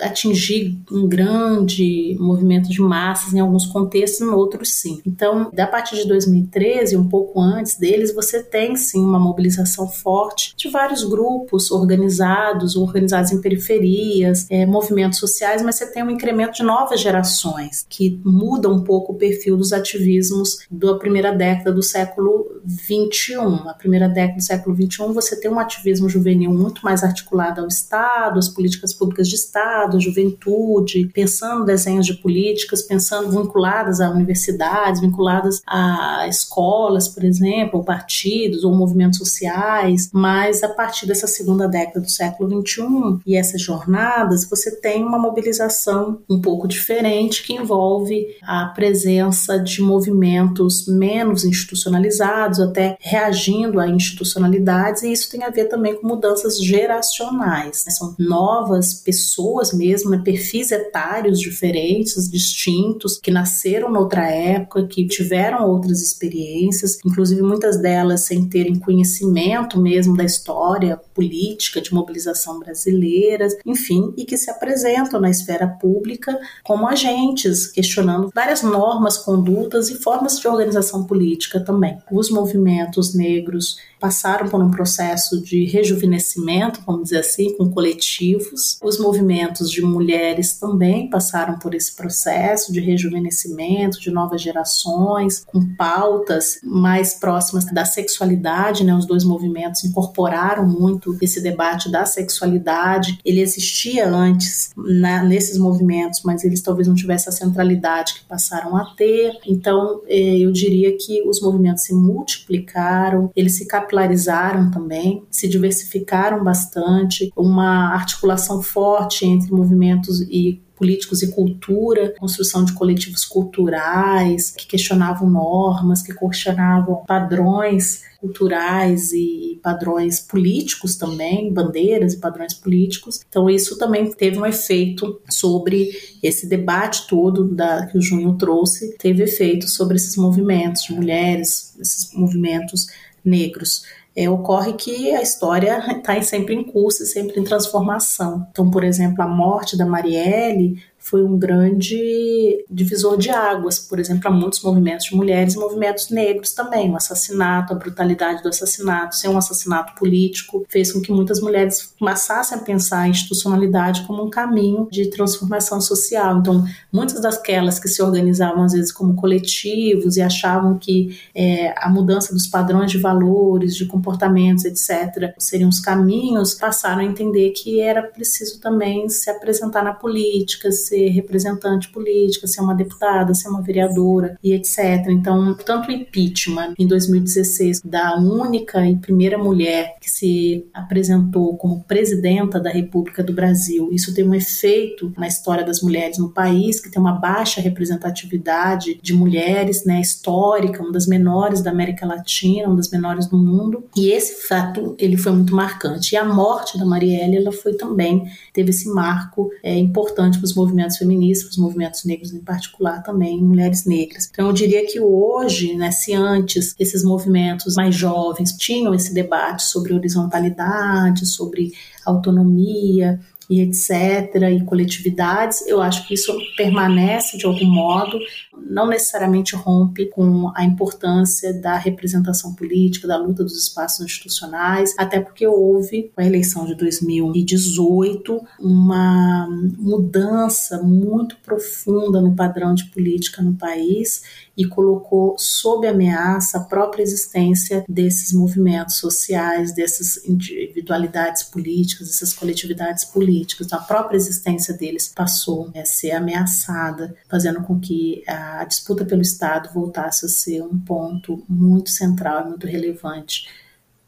atingir um grande movimento de massas em alguns contextos, em outros sim. Então, da partir de 2013, um pouco antes deles, você tem sim uma mobilização forte de vários grupos organizados, organizados em periferias, é, movimentos sociais, mas você tem um incremento de novas gerações que mudam um pouco perfil dos ativismos da primeira década do século XXI. A primeira década do século XXI você tem um ativismo juvenil muito mais articulado ao Estado, às políticas públicas de Estado, juventude, pensando desenhos de políticas, pensando vinculadas a universidades, vinculadas a escolas, por exemplo, ou partidos ou movimentos sociais, mas a partir dessa segunda década do século XXI e essas jornadas, você tem uma mobilização um pouco diferente que envolve a presença de movimentos menos institucionalizados, até reagindo a institucionalidades, e isso tem a ver também com mudanças geracionais. Né? São novas pessoas mesmo, né? perfis etários diferentes, distintos, que nasceram noutra época, que tiveram outras experiências, inclusive muitas delas sem terem conhecimento mesmo da história política de mobilização brasileira, enfim, e que se apresentam na esfera pública como agentes, questionando várias normas, condutas e formas de organização política também. Os movimentos negros passaram por um processo de rejuvenescimento, vamos dizer assim, com coletivos. Os movimentos de mulheres também passaram por esse processo de rejuvenescimento, de novas gerações, com pautas mais próximas da sexualidade, né? Os dois movimentos incorporaram muito esse debate da sexualidade. Ele existia antes na, nesses movimentos, mas eles talvez não tivessem a centralidade que passaram a ter. Então, eh, eu diria que os movimentos se multiplicaram, eles se capilarizaram também, se diversificaram bastante, uma articulação forte entre movimentos e políticos e cultura, construção de coletivos culturais que questionavam normas, que questionavam padrões culturais e padrões políticos também, bandeiras e padrões políticos. Então isso também teve um efeito sobre esse debate todo da, que o Junho trouxe, teve efeito sobre esses movimentos de mulheres, esses movimentos negros é, ocorre que a história está sempre em curso e sempre em transformação. Então, por exemplo, a morte da Marielle foi um grande divisor de águas, por exemplo, para muitos movimentos de mulheres e movimentos negros também. O assassinato, a brutalidade do assassinato, ser um assassinato político, fez com que muitas mulheres começassem a pensar a institucionalidade como um caminho de transformação social. Então, muitas daquelas que se organizavam às vezes como coletivos e achavam que é, a mudança dos padrões de valores, de comportamentos, etc., seriam os caminhos, passaram a entender que era preciso também se apresentar na política, ser representante política, ser uma deputada, ser uma vereadora e etc. Então, tanto o impeachment em 2016 da única e primeira mulher que se apresentou como presidenta da República do Brasil, isso tem um efeito na história das mulheres no país, que tem uma baixa representatividade de mulheres, né, histórica, uma das menores da América Latina, uma das menores do mundo. E esse fato, ele foi muito marcante. E a morte da Marielle, ela foi também, teve esse marco é, importante para os movimentos movimentos feministas, os movimentos negros em particular também, mulheres negras. Então eu diria que hoje, né, se antes esses movimentos mais jovens tinham esse debate sobre horizontalidade, sobre autonomia, e etc., e coletividades, eu acho que isso permanece de algum modo, não necessariamente rompe com a importância da representação política, da luta dos espaços institucionais, até porque houve, com a eleição de 2018, uma mudança muito profunda no padrão de política no país e colocou sob ameaça a própria existência desses movimentos sociais, dessas individualidades políticas, dessas coletividades políticas. Então, a própria existência deles passou a ser ameaçada, fazendo com que a disputa pelo Estado voltasse a ser um ponto muito central e muito relevante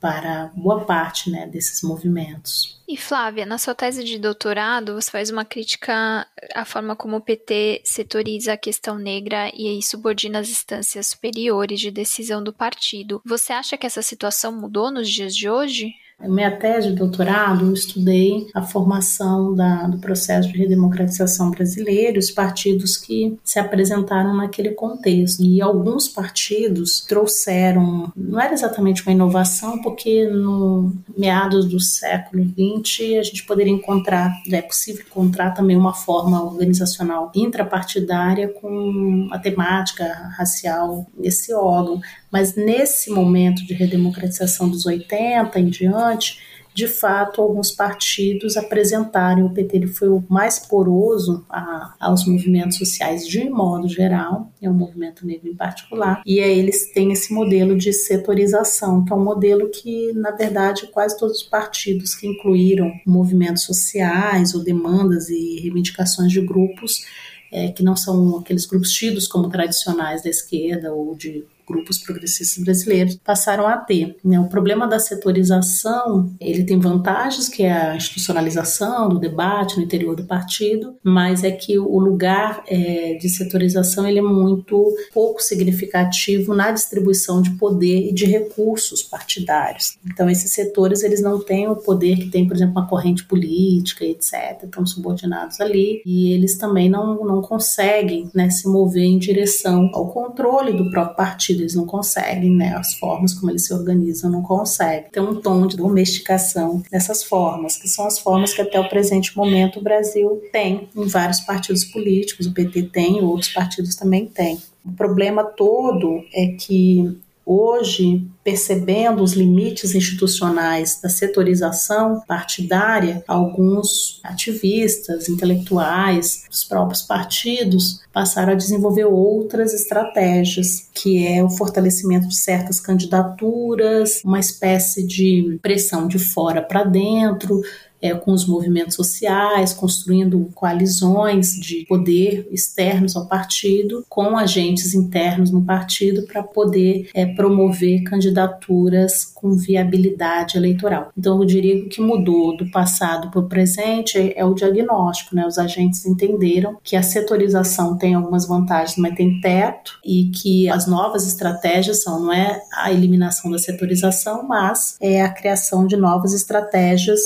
para boa parte né, desses movimentos. E Flávia, na sua tese de doutorado, você faz uma crítica à forma como o PT setoriza a questão negra e aí subordina as instâncias superiores de decisão do partido. Você acha que essa situação mudou nos dias de hoje? Minha tese de doutorado, eu estudei a formação da, do processo de redemocratização brasileiro, os partidos que se apresentaram naquele contexto. E alguns partidos trouxeram, não era exatamente uma inovação, porque no meados do século XX a gente poderia encontrar, é possível encontrar também uma forma organizacional intrapartidária com a temática racial nesse órgão. Mas nesse momento de redemocratização dos 80 em diante, de fato, alguns partidos apresentaram, o PT ele foi o mais poroso a, aos movimentos sociais de modo geral, é um movimento negro em particular, e aí eles têm esse modelo de setorização, que é um modelo que, na verdade, quase todos os partidos que incluíram movimentos sociais ou demandas e reivindicações de grupos, é, que não são aqueles grupos tidos como tradicionais da esquerda ou de grupos progressistas brasileiros passaram a ter. Né? O problema da setorização, ele tem vantagens, que é a institucionalização do debate no interior do partido, mas é que o lugar é, de setorização ele é muito pouco significativo na distribuição de poder e de recursos partidários. Então, esses setores eles não têm o poder que tem, por exemplo, uma corrente política, etc. Estão subordinados ali e eles também não, não conseguem né, se mover em direção ao controle do próprio partido eles não conseguem, né? As formas como eles se organizam não conseguem. Tem um tom de domesticação dessas formas, que são as formas que até o presente momento o Brasil tem em vários partidos políticos, o PT tem, outros partidos também têm. O problema todo é que Hoje, percebendo os limites institucionais da setorização partidária, alguns ativistas, intelectuais, os próprios partidos passaram a desenvolver outras estratégias, que é o fortalecimento de certas candidaturas, uma espécie de pressão de fora para dentro, é, com os movimentos sociais, construindo coalizões de poder externos ao partido, com agentes internos no partido, para poder é, promover candidaturas candidaturas com viabilidade eleitoral. Então, eu diria que o que mudou do passado para o presente é o diagnóstico, né? Os agentes entenderam que a setorização tem algumas vantagens, mas tem teto e que as novas estratégias são não é a eliminação da setorização, mas é a criação de novas estratégias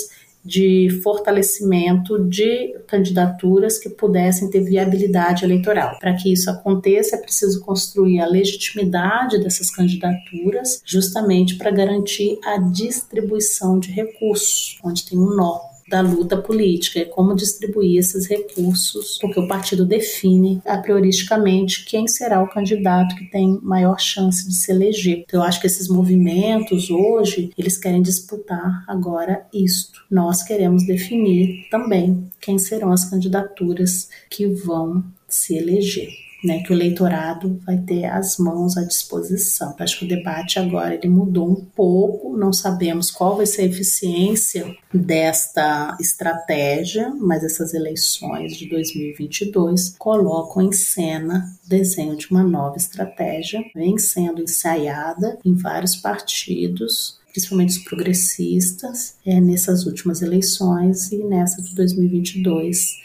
de fortalecimento de candidaturas que pudessem ter viabilidade eleitoral. Para que isso aconteça, é preciso construir a legitimidade dessas candidaturas, justamente para garantir a distribuição de recursos, onde tem um nó da luta política, é como distribuir esses recursos, porque o partido define a prioristicamente quem será o candidato que tem maior chance de se eleger. Então, eu acho que esses movimentos hoje, eles querem disputar agora isto. Nós queremos definir também quem serão as candidaturas que vão se eleger né, que o eleitorado vai ter as mãos à disposição. Acho que o debate agora ele mudou um pouco, não sabemos qual vai ser a eficiência desta estratégia, mas essas eleições de 2022 colocam em cena o desenho de uma nova estratégia, vem sendo ensaiada em vários partidos, principalmente os progressistas, é, nessas últimas eleições e nessa de 2022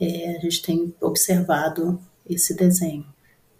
é, a gente tem observado esse desenho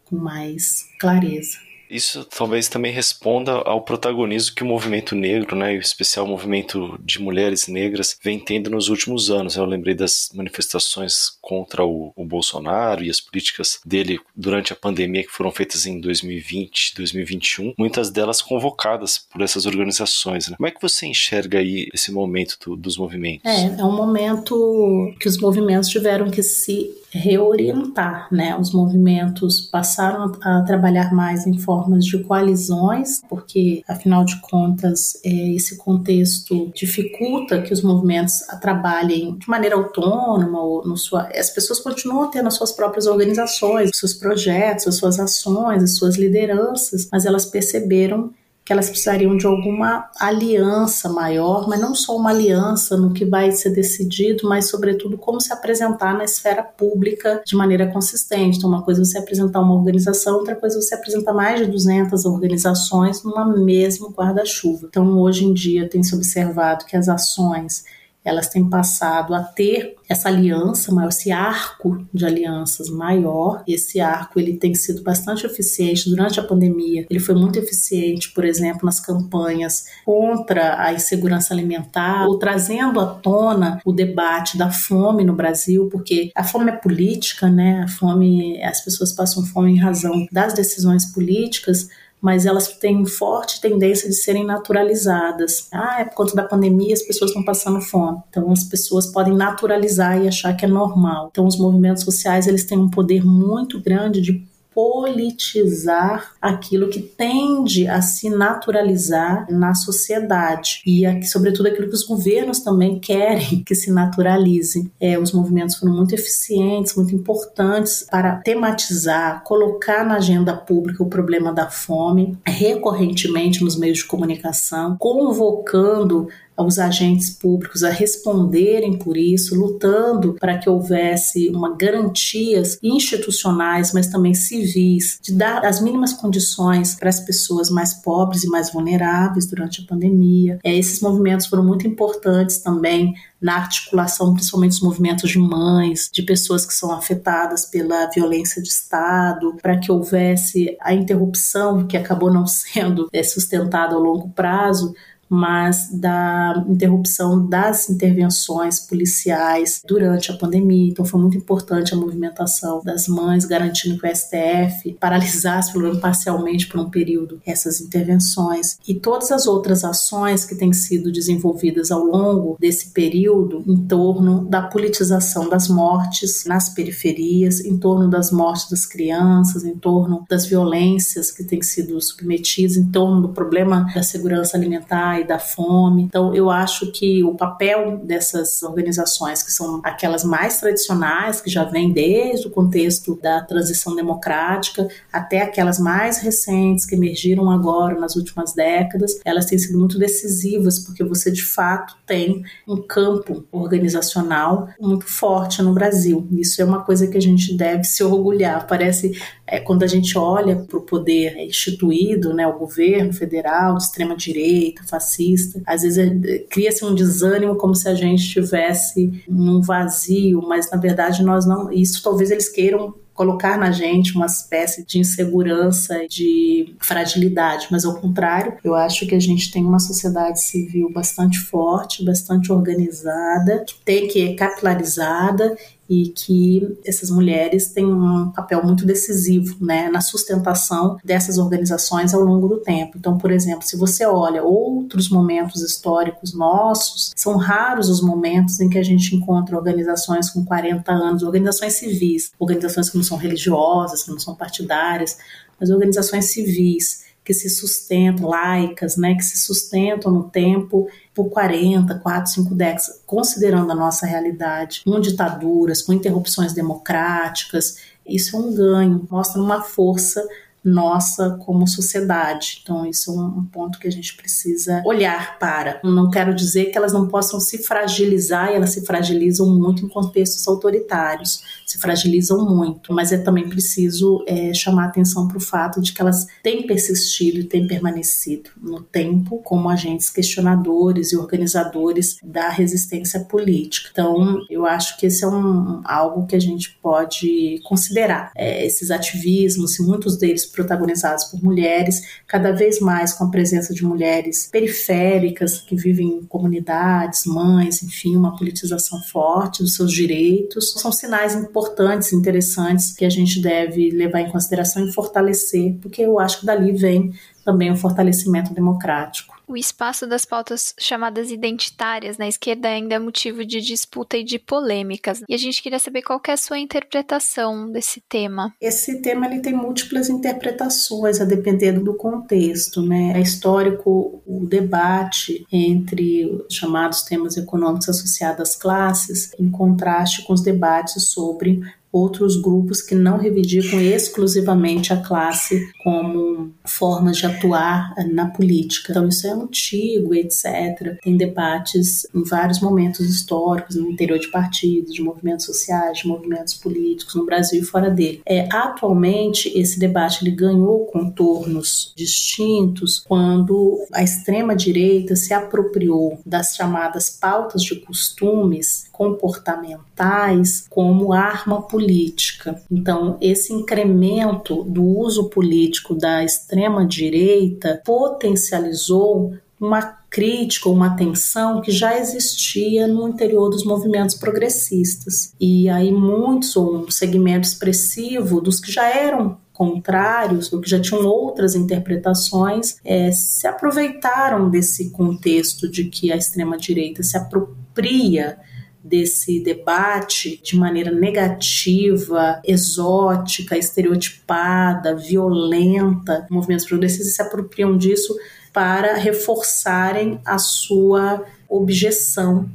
com mais clareza. Isso talvez também responda ao protagonismo que o movimento negro, né, especial o movimento de mulheres negras, vem tendo nos últimos anos. Eu lembrei das manifestações contra o, o Bolsonaro e as políticas dele durante a pandemia que foram feitas em 2020, 2021, muitas delas convocadas por essas organizações. Né? Como é que você enxerga aí esse momento do, dos movimentos? É, é um momento que os movimentos tiveram que se reorientar, né? Os movimentos passaram a trabalhar mais em formas de coalizões, porque afinal de contas é, esse contexto dificulta que os movimentos trabalhem de maneira autônoma ou no sua, as pessoas continuam tendo as suas próprias organizações, seus projetos, as suas ações, as suas lideranças, mas elas perceberam que elas precisariam de alguma aliança maior, mas não só uma aliança no que vai ser decidido, mas sobretudo como se apresentar na esfera pública de maneira consistente. Então, uma coisa é você apresentar uma organização, outra coisa é você apresentar mais de 200 organizações numa mesmo guarda-chuva. Então, hoje em dia tem se observado que as ações elas têm passado a ter essa aliança maior, esse arco de alianças maior. Esse arco ele tem sido bastante eficiente durante a pandemia. Ele foi muito eficiente, por exemplo, nas campanhas contra a insegurança alimentar, ou trazendo à tona o debate da fome no Brasil, porque a fome é política, né? A fome, as pessoas passam fome em razão das decisões políticas, mas elas têm forte tendência de serem naturalizadas. Ah, é por conta da pandemia as pessoas estão passando fome. Então as pessoas podem naturalizar e achar que é normal. Então os movimentos sociais eles têm um poder muito grande de politizar aquilo que tende a se naturalizar na sociedade e, aqui, sobretudo, aquilo que os governos também querem que se naturalize. É, os movimentos foram muito eficientes, muito importantes para tematizar, colocar na agenda pública o problema da fome recorrentemente nos meios de comunicação, convocando os agentes públicos a responderem por isso, lutando para que houvesse uma garantias institucionais, mas também civis, de dar as mínimas condições para as pessoas mais pobres e mais vulneráveis durante a pandemia. É, esses movimentos foram muito importantes também na articulação, principalmente dos movimentos de mães, de pessoas que são afetadas pela violência de Estado, para que houvesse a interrupção que acabou não (laughs) sendo é, sustentada ao longo prazo mas da interrupção das intervenções policiais durante a pandemia. Então foi muito importante a movimentação das mães, garantindo que o STF paralisasse, pelo menos parcialmente por um período, essas intervenções. E todas as outras ações que têm sido desenvolvidas ao longo desse período em torno da politização das mortes nas periferias, em torno das mortes das crianças, em torno das violências que têm sido submetidas, em torno do problema da segurança alimentar e da fome. Então, eu acho que o papel dessas organizações, que são aquelas mais tradicionais, que já vêm desde o contexto da transição democrática, até aquelas mais recentes, que emergiram agora nas últimas décadas, elas têm sido muito decisivas, porque você de fato tem um campo organizacional muito forte no Brasil. Isso é uma coisa que a gente deve se orgulhar. Parece é, quando a gente olha para o poder instituído, né, o governo federal de extrema direita, fascista, às vezes é, cria-se um desânimo como se a gente estivesse num vazio, mas na verdade nós não. Isso talvez eles queiram colocar na gente uma espécie de insegurança, de fragilidade, mas ao contrário, eu acho que a gente tem uma sociedade civil bastante forte, bastante organizada, que tem que é capilarizada e que essas mulheres têm um papel muito decisivo né, na sustentação dessas organizações ao longo do tempo. Então, por exemplo, se você olha outros momentos históricos nossos, são raros os momentos em que a gente encontra organizações com 40 anos, organizações civis, organizações que não são religiosas, que não são partidárias, mas organizações civis que se sustentam, laicas, né, que se sustentam no tempo por 40, 4, 5 décadas, considerando a nossa realidade, com ditaduras, com interrupções democráticas, isso é um ganho, mostra uma força nossa como sociedade. Então, isso é um ponto que a gente precisa olhar para. Não quero dizer que elas não possam se fragilizar, e elas se fragilizam muito em contextos autoritários, se fragilizam muito, mas é também preciso é, chamar atenção para o fato de que elas têm persistido e têm permanecido no tempo como agentes questionadores e organizadores da resistência política. Então, eu acho que esse é um, algo que a gente pode considerar. É, esses ativismos, e muitos deles protagonizados por mulheres, cada vez mais com a presença de mulheres periféricas que vivem em comunidades, mães, enfim, uma politização forte dos seus direitos. São sinais importantes, interessantes que a gente deve levar em consideração e fortalecer, porque eu acho que dali vem também o fortalecimento democrático o espaço das pautas chamadas identitárias na esquerda ainda é motivo de disputa e de polêmicas. E a gente queria saber qual que é a sua interpretação desse tema. Esse tema ele tem múltiplas interpretações a depender do contexto, né? É histórico o debate entre os chamados temas econômicos associados às classes, em contraste com os debates sobre outros grupos que não reivindicam exclusivamente a classe como formas de atuar na política. Então, isso é antigo, etc. Tem debates em vários momentos históricos, no interior de partidos, de movimentos sociais, de movimentos políticos, no Brasil e fora dele. É, atualmente, esse debate ele ganhou contornos distintos quando a extrema-direita se apropriou das chamadas pautas de costumes comportamentais como arma política. Então, esse incremento do uso político da extrema-direita potencializou uma crítica, uma tensão que já existia no interior dos movimentos progressistas. E aí muitos, ou um segmento expressivo dos que já eram contrários, ou que já tinham outras interpretações, é, se aproveitaram desse contexto de que a extrema-direita se apropria desse debate de maneira negativa, exótica, estereotipada, violenta. Movimentos progressistas se apropriam disso para reforçarem a sua objeção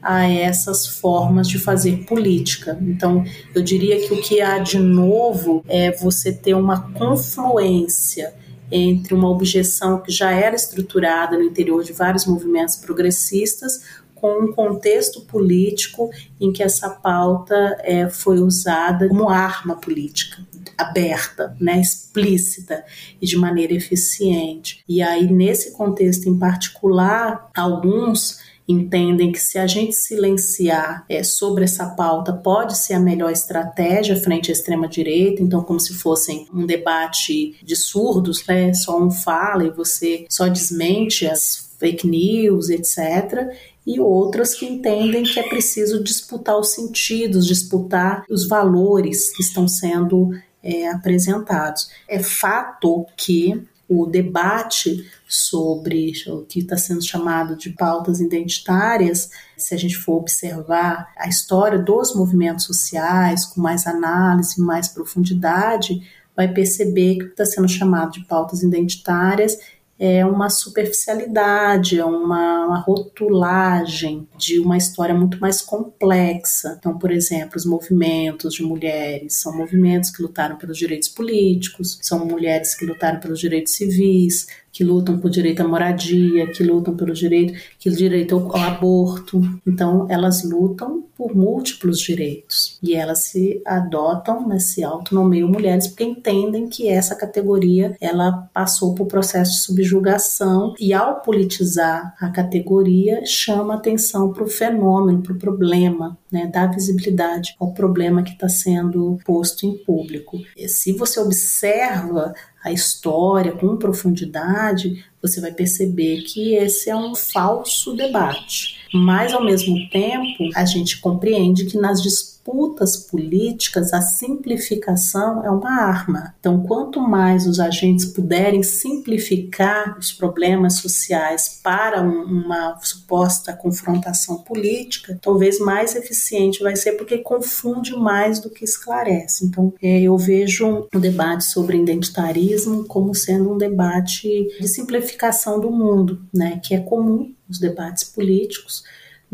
a essas formas de fazer política. Então, eu diria que o que há de novo é você ter uma confluência entre uma objeção que já era estruturada no interior de vários movimentos progressistas com um contexto político em que essa pauta é, foi usada como arma política aberta, né, explícita e de maneira eficiente. E aí nesse contexto em particular, alguns entendem que se a gente silenciar é, sobre essa pauta pode ser a melhor estratégia frente à extrema direita, então como se fosse um debate de surdos, né? Só um fala e você só desmente as fake news, etc e outras que entendem que é preciso disputar os sentidos, disputar os valores que estão sendo é, apresentados. É fato que o debate sobre o que está sendo chamado de pautas identitárias, se a gente for observar a história dos movimentos sociais com mais análise, mais profundidade, vai perceber que o que está sendo chamado de pautas identitárias é uma superficialidade, é uma, uma, rotulagem de uma história muito mais complexa. Então, por exemplo, os movimentos de mulheres são movimentos que lutaram pelos direitos políticos, são mulheres que lutaram pelos direitos civis, que lutam por direito à moradia, que lutam pelo direito, que direito ao aborto. Então, elas lutam por múltiplos direitos. E elas se adotam, né, se autonomeiam mulheres porque entendem que essa categoria ela passou por processo de subjugação. E ao politizar a categoria chama atenção para o fenômeno, para o problema, né, dá visibilidade ao problema que está sendo posto em público. E se você observa a história com profundidade, você vai perceber que esse é um falso debate. Mas, ao mesmo tempo, a gente compreende que nas disputas políticas, a simplificação é uma arma. Então, quanto mais os agentes puderem simplificar os problemas sociais para um, uma suposta confrontação política, talvez mais eficiente vai ser, porque confunde mais do que esclarece. Então, é, eu vejo o debate sobre identitarismo como sendo um debate de simplificação do mundo, né, que é comum nos debates políticos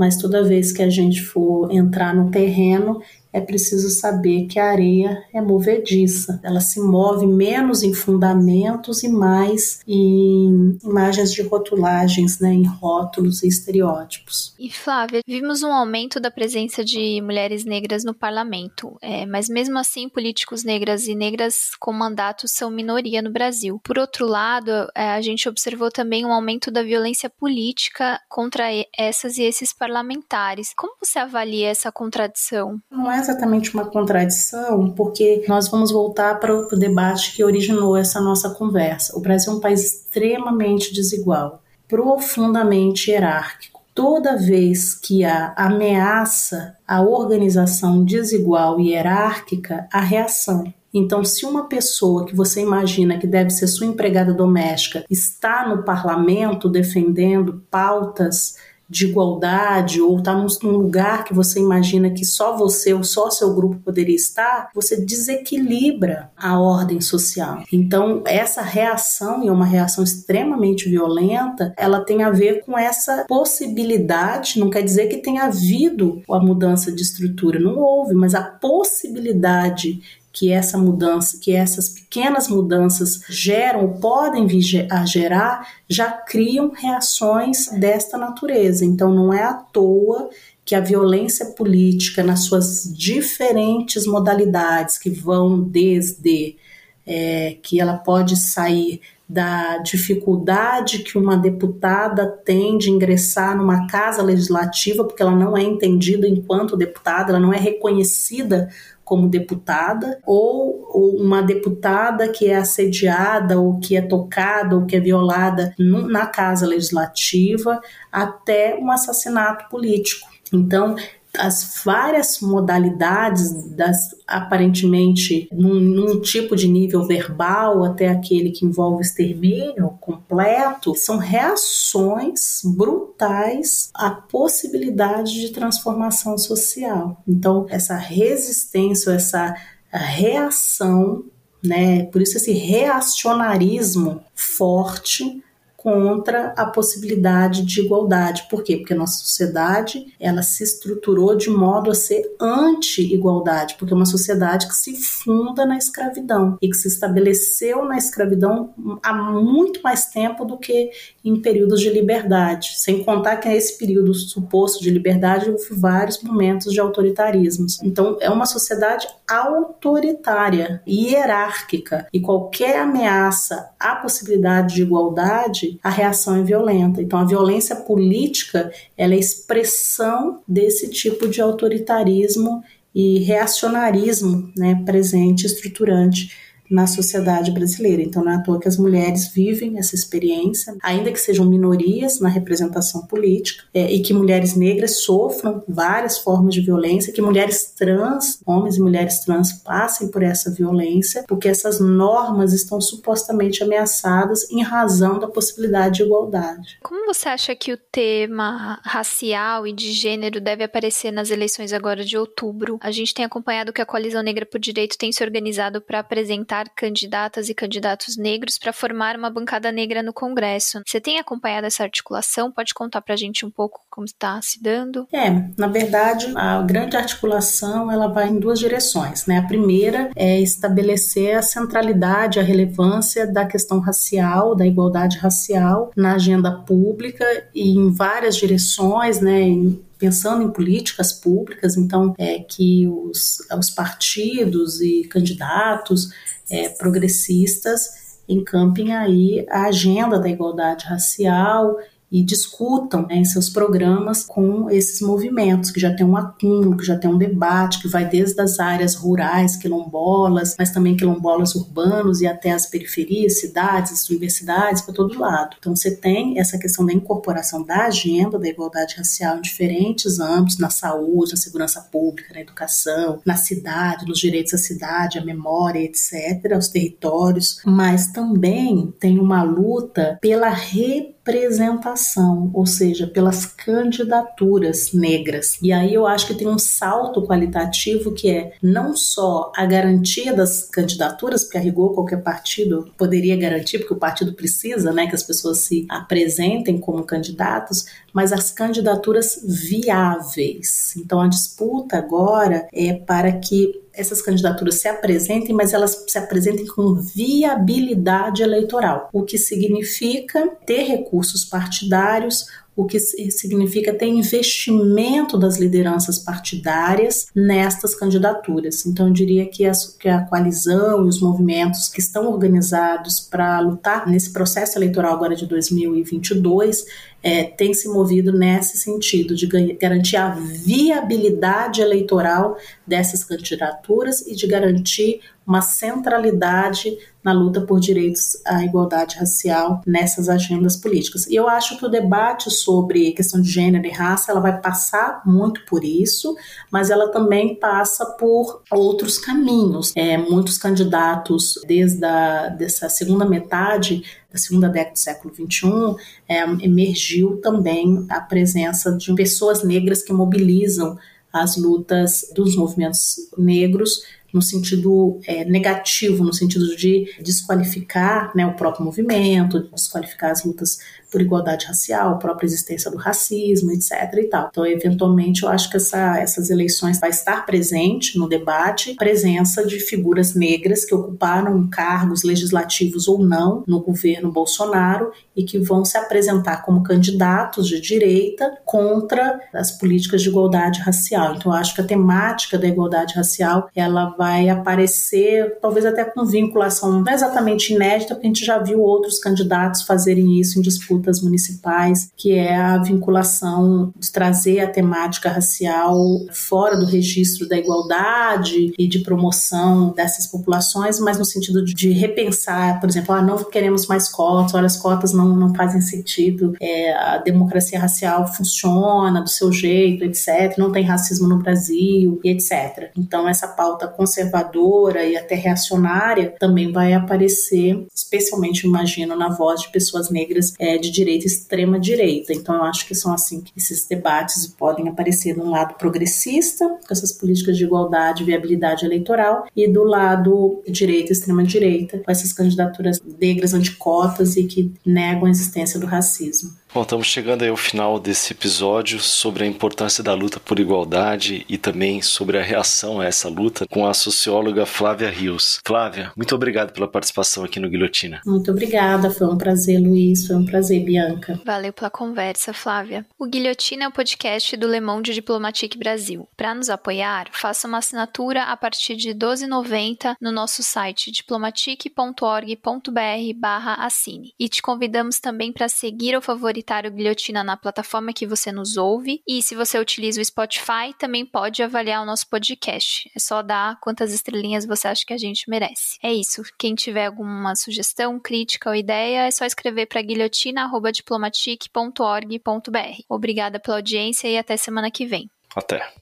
mas toda vez que a gente for entrar no terreno, é preciso saber que a areia é movediça. Ela se move menos em fundamentos e mais em imagens de rotulagens, né, em rótulos e estereótipos. E Flávia, vimos um aumento da presença de mulheres negras no parlamento, é, mas mesmo assim políticos negras e negras com mandatos são minoria no Brasil. Por outro lado, é, a gente observou também um aumento da violência política contra essas e esses parlamentares. Como você avalia essa contradição? Não é exatamente uma contradição, porque nós vamos voltar para o debate que originou essa nossa conversa. O Brasil é um país extremamente desigual, profundamente hierárquico. Toda vez que há ameaça à organização desigual e hierárquica, há reação. Então, se uma pessoa que você imagina que deve ser sua empregada doméstica está no parlamento defendendo pautas de igualdade ou está num, num, lugar que você imagina que só você ou só seu grupo poderia estar, você desequilibra a ordem social. Então, essa reação, e é uma reação extremamente violenta, ela tem a ver com essa possibilidade, não quer dizer que tenha havido a mudança de estrutura, não houve, mas a possibilidade que essa mudança, que essas pequenas mudanças geram podem vir a gerar, já criam reações desta natureza. Então não é à toa que a violência política, nas suas diferentes modalidades, que vão desde é, que ela pode sair da dificuldade que uma deputada tem de ingressar numa casa legislativa, porque ela não é entendida enquanto deputada, ela não é reconhecida como deputada, ou, uma deputada que é assediada, ou que é tocada, ou que é violada na casa legislativa, até um assassinato político. Então, as várias modalidades das aparentemente num, num, tipo de nível verbal até aquele que envolve extermínio completo são reações brutais à possibilidade de transformação social. Então essa resistência, essa reação, né, por isso esse reacionarismo forte contra a possibilidade de igualdade. Por quê? Porque a nossa sociedade ela se estruturou de modo a ser anti-igualdade, porque é uma sociedade que se funda na escravidão e que se estabeleceu na escravidão há muito mais tempo do que em períodos de liberdade. Sem contar que nesse período suposto de liberdade houve vários momentos de autoritarismos. Então é uma sociedade autoritária, hierárquica e qualquer ameaça à possibilidade de igualdade a reação é violenta. Então, a violência política ela é expressão desse tipo de autoritarismo e reacionarismo né, presente, estruturante na sociedade brasileira. Então, não é à toa que as mulheres vivem essa experiência, ainda que sejam minorias na representação política, é, e que mulheres negras sofram várias formas de violência, que mulheres trans, homens e mulheres trans, passem por essa violência, porque essas normas estão supostamente ameaçadas em razão da possibilidade de igualdade. Como você acha que o tema racial e de gênero deve aparecer nas eleições agora de outubro? A gente tem acompanhado que a Coalizão Negra por Direito tem se organizado para apresentar candidatas e candidatos negros para formar uma bancada negra no Congresso. Você tem acompanhado essa articulação? Pode contar para a gente um pouco como está se dando? É, na verdade, a grande articulação ela vai em duas direções. Né? A primeira é estabelecer a centralidade, a relevância da questão racial, da igualdade racial na agenda pública e em várias direções, né? Em pensando em políticas públicas, então é que os, os partidos e candidatos é, progressistas encampem aí a agenda da igualdade racial e discutam né, em seus programas com esses movimentos, que já tem um acúmulo, que já tem um debate, que vai desde as áreas rurais, quilombolas, mas também quilombolas urbanos e até as periferias, cidades, as universidades, para todo lado. Então você tem essa questão da incorporação da agenda da igualdade racial em diferentes âmbitos, na saúde, na segurança pública, na educação, na cidade, nos direitos à cidade, à memória, etc., aos territórios, mas também tem uma luta pela representação representação, ou seja, pelas candidaturas negras. E aí eu acho que tem um salto qualitativo que é não só a garantia das candidaturas, porque a rigor qualquer partido poderia garantir, porque o partido precisa, né, que as pessoas se apresentem como candidatos, mas as candidaturas viáveis. Então a disputa agora é para que essas candidaturas se apresentem, mas elas se apresentem com viabilidade eleitoral, o que significa ter recursos partidários, o que significa ter investimento das lideranças partidárias nestas candidaturas. Então, eu diria que a, que a coalizão e os movimentos que estão organizados para lutar nesse processo eleitoral agora de 2022 é, tem se movido nesse sentido, de garantir a viabilidade eleitoral dessas candidaturas e de garantir uma centralidade na luta por direitos à igualdade racial nessas agendas políticas. E eu acho que o debate sobre questão de gênero e raça, ela vai passar muito por isso, mas ela também passa por outros caminhos. É, muitos candidatos desde a dessa segunda metade da segunda década do século XXI, é, emergiu também a presença de pessoas negras que mobilizam as lutas dos movimentos negros no sentido é, negativo, no sentido de desqualificar né, o próprio movimento, desqualificar as lutas por igualdade racial, a própria existência do racismo, etc. e tal. Então, eventualmente, eu acho que essa, essas eleições vai estar presente no debate presença de figuras negras que ocuparam cargos legislativos ou não no governo Bolsonaro e que vão se apresentar como candidatos de direita contra as políticas de igualdade racial. Então, eu acho que a temática da igualdade racial ela vai aparecer, talvez até com vinculação não exatamente inédita, porque a gente já viu outros candidatos fazerem isso em disputa disputas municipais, que é a vinculação de trazer a temática racial fora do registro da igualdade e de promoção dessas populações, mas no sentido de, repensar, por exemplo, ah, não queremos mais cotas, olha, as cotas não, não fazem sentido, é, a democracia racial funciona do seu jeito, etc., não tem racismo no Brasil, e etc. Então, essa pauta conservadora e até reacionária também vai aparecer, especialmente, imagino, na voz de pessoas negras é, de direita extrema direita. Então eu acho que são assim que esses debates podem aparecer no lado progressista, com essas políticas de igualdade viabilidade eleitoral, e do lado direita extrema direita, com essas candidaturas negras anticotas e que negam a existência do racismo. Bom, estamos chegando aí ao final desse episódio sobre a importância da luta por igualdade e também sobre a reação a essa luta com a socióloga Flávia Rios. Flávia, muito obrigado pela participação aqui no Guilhotina. Muito obrigada, foi um prazer, Luiz, foi um prazer, Bianca. Valeu pela conversa, Flávia. O Guilhotina é o podcast do Le Monde Diplomatique Brasil. Para nos apoiar, faça uma assinatura a partir de R$ 12,90 no nosso site diplomatique.org.br/assine. E te convidamos também para seguir ou favoritar favoritar Guilhotina na plataforma que você nos ouve. E se você utiliza o Spotify, também pode avaliar o nosso podcast. É só dar quantas estrelinhas você acha que a gente merece. É isso. Quem tiver alguma sugestão, crítica ou ideia, é só escrever para guilhotina.diplomatique.org.br. Obrigada pela audiência e até semana que vem. Até.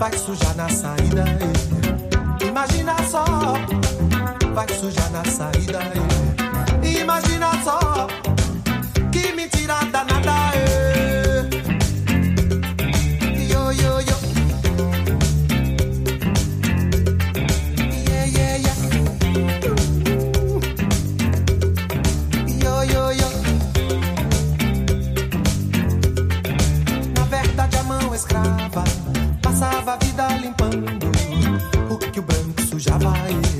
Vai sujar na saída. Eh. Imagina só, vai sujar na saída. Eh. Imagina só, vida limpando o que o branco sujava. Imagina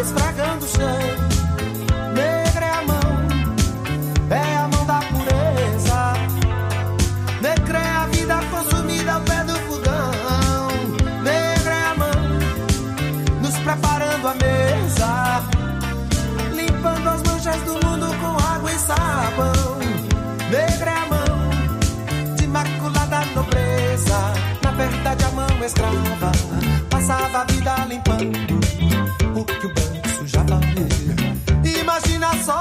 esfregando o chão. Negra é a mão, é a mão da pureza. Negra é a vida consumida ao pé do fogão. Negra é a mão, nos preparando a mesa limpando as manchas do mundo com água e sabão. Negra é a mão de imaculada nobreza. Na verdade, a mão escrava passava a vida limpando o que o branco sujava. Imagina só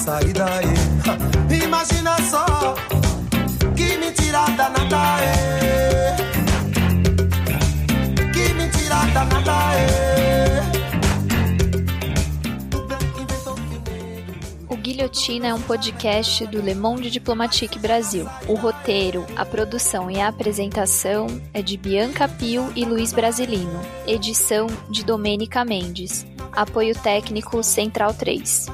saída. eh. Imagina só, que mentira danada é. Que mentira danada é. O Guilhotina é um podcast do Le Monde Diplomatique Brasil. O roteiro, a produção e a apresentação é de Bianca Pio e Luiz Brasilino. Edição de Domênica Mendes. Apoio técnico Central 3.